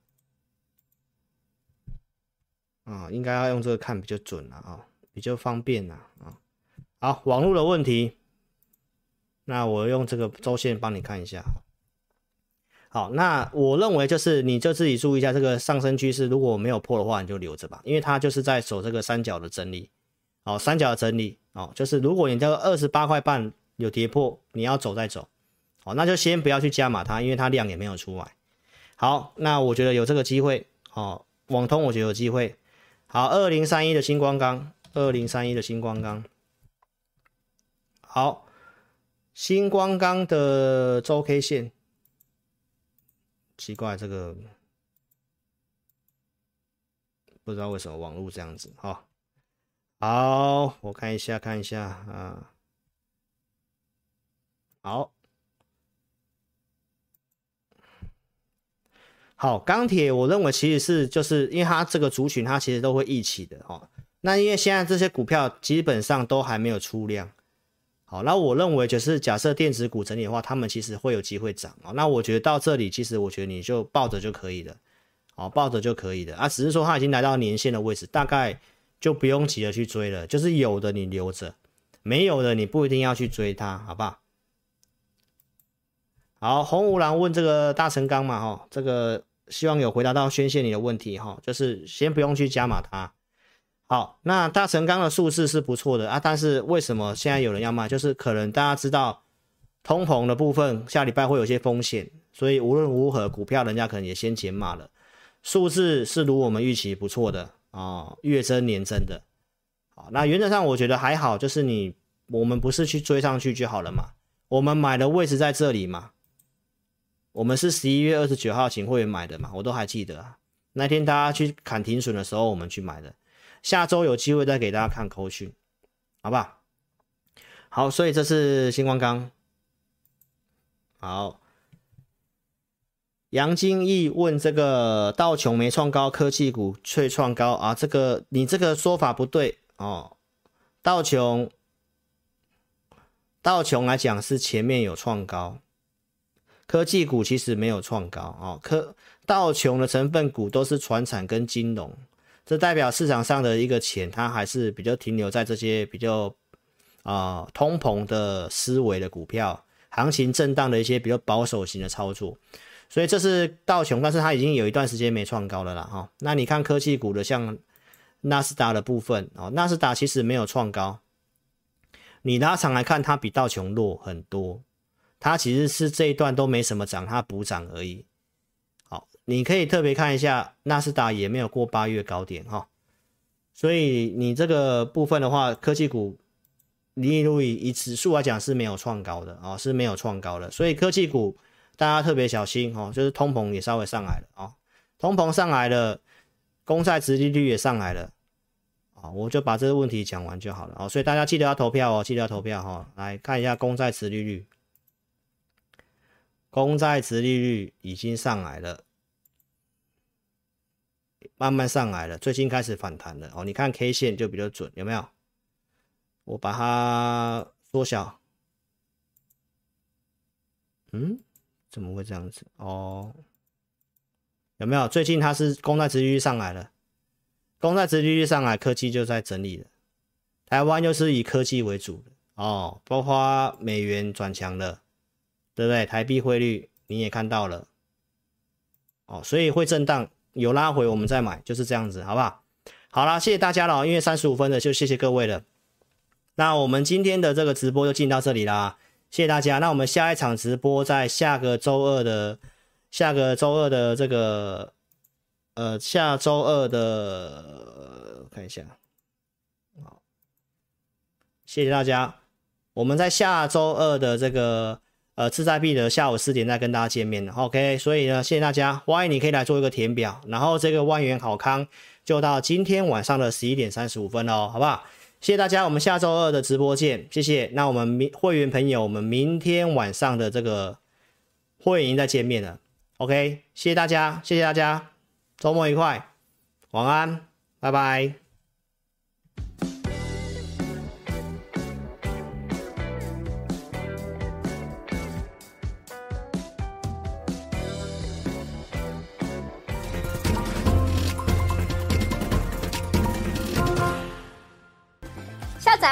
啊，应该要用这个看比较准了啊，比较方便了啊。好，网络的问题，那我用这个周线帮你看一下。好，那我认为就是你就自己注意一下这个上升趋势，如果没有破的话，你就留着吧，因为它就是在走这个三角的整理。哦，三角的整理哦，就是如果你这个二十八块半有跌破，你要走再走。哦，那就先不要去加码它，因为它量也没有出来。好，那我觉得有这个机会哦，网通我觉得有机会。好，二零三一的新光钢，二零三一的新光钢。好，新光钢的周 K 线，奇怪，这个不知道为什么网络这样子。好，好，我看一下，看一下啊。好。好，钢铁我认为其实是就是因为它这个族群它其实都会一起的哦。那因为现在这些股票基本上都还没有出量，好，那我认为就是假设电子股整理的话，他们其实会有机会涨哦。那我觉得到这里其实我觉得你就抱着就可以了，哦，抱着就可以了啊。只是说它已经来到年线的位置，大概就不用急着去追了，就是有的你留着，没有的你不一定要去追它，好不好？好，红五郎问这个大成钢嘛，哈，这个希望有回答到宣泄你的问题，哈，就是先不用去加码它。好，那大成钢的数字是不错的啊，但是为什么现在有人要卖？就是可能大家知道通膨的部分下礼拜会有些风险，所以无论如何股票人家可能也先减码了。数字是如我们预期不错的啊、月增年增的。好，那原则上我觉得还好，就是你我们不是去追上去就好了嘛，我们买的位置在这里嘛。我们是十一月二十九号请会员买的嘛，我都还记得啊。那天大家去砍停损的时候，我们去买的。下周有机会再给大家看口讯，好不好？好，所以这是新光钢。好，杨金义问这个道琼没创高，科技股却创高啊？这个你这个说法不对哦。道琼道琼来讲是前面有创高。科技股其实没有创高哦，科道琼的成分股都是传产跟金融，这代表市场上的一个钱，它还是比较停留在这些比较啊、通膨的思维的股票，行情震荡的一些比较保守型的操作，所以这是道琼，但是它已经有一段时间没创高了啦哈。那你看科技股的像纳斯达的部分哦，纳斯达其实没有创高，你拉长来看，它比道琼弱很多。它其实是这一段都没什么涨，它补涨而已。你可以特别看一下纳斯达也没有过八月高点哈，所以你这个部分的话，科技股利率以指数来讲是没有创高的哦，是没有创高的，所以科技股大家特别小心哦，就是通膨也稍微上来了哦，通膨上来了，公债殖利率也上来了啊，我就把这个问题讲完就好了哦，所以大家记得要投票哦，记得要投票哈，来看一下公债殖利率，公债殖利率已经上来了。慢慢上来了，最近开始反弹了哦。你看 K 线就比较准，有没有？我把它缩小。嗯，怎么会这样子？哦，有没有？最近它是公债殖利率上来了，公债殖利率上来，科技就在整理了。台湾又是以科技为主的哦，包括美元转强了，对不对？台币汇率你也看到了，哦，所以会震荡。有拉回，我们再买，就是这样子，好不好？好啦，谢谢大家了，因为三十五分的就谢谢各位了。那我们今天的这个直播就进到这里啦，谢谢大家。那我们下一场直播在下个周二的下个周二的这个呃下周二的看一下，好，谢谢大家。我们在下周二的这个。呃，志在必得下午四点再跟大家见面了，OK，所以呢，谢谢大家，欢迎你可以来做一个填表，然后这个万元好康就到今天晚上的十一点三十五分哦，好不好？谢谢大家，我们下周二的直播见，谢谢。那我们明会员朋友，我们明天晚上的这个会员营再见面了，OK，谢谢大家，谢谢大家，周末愉快，晚安，拜拜。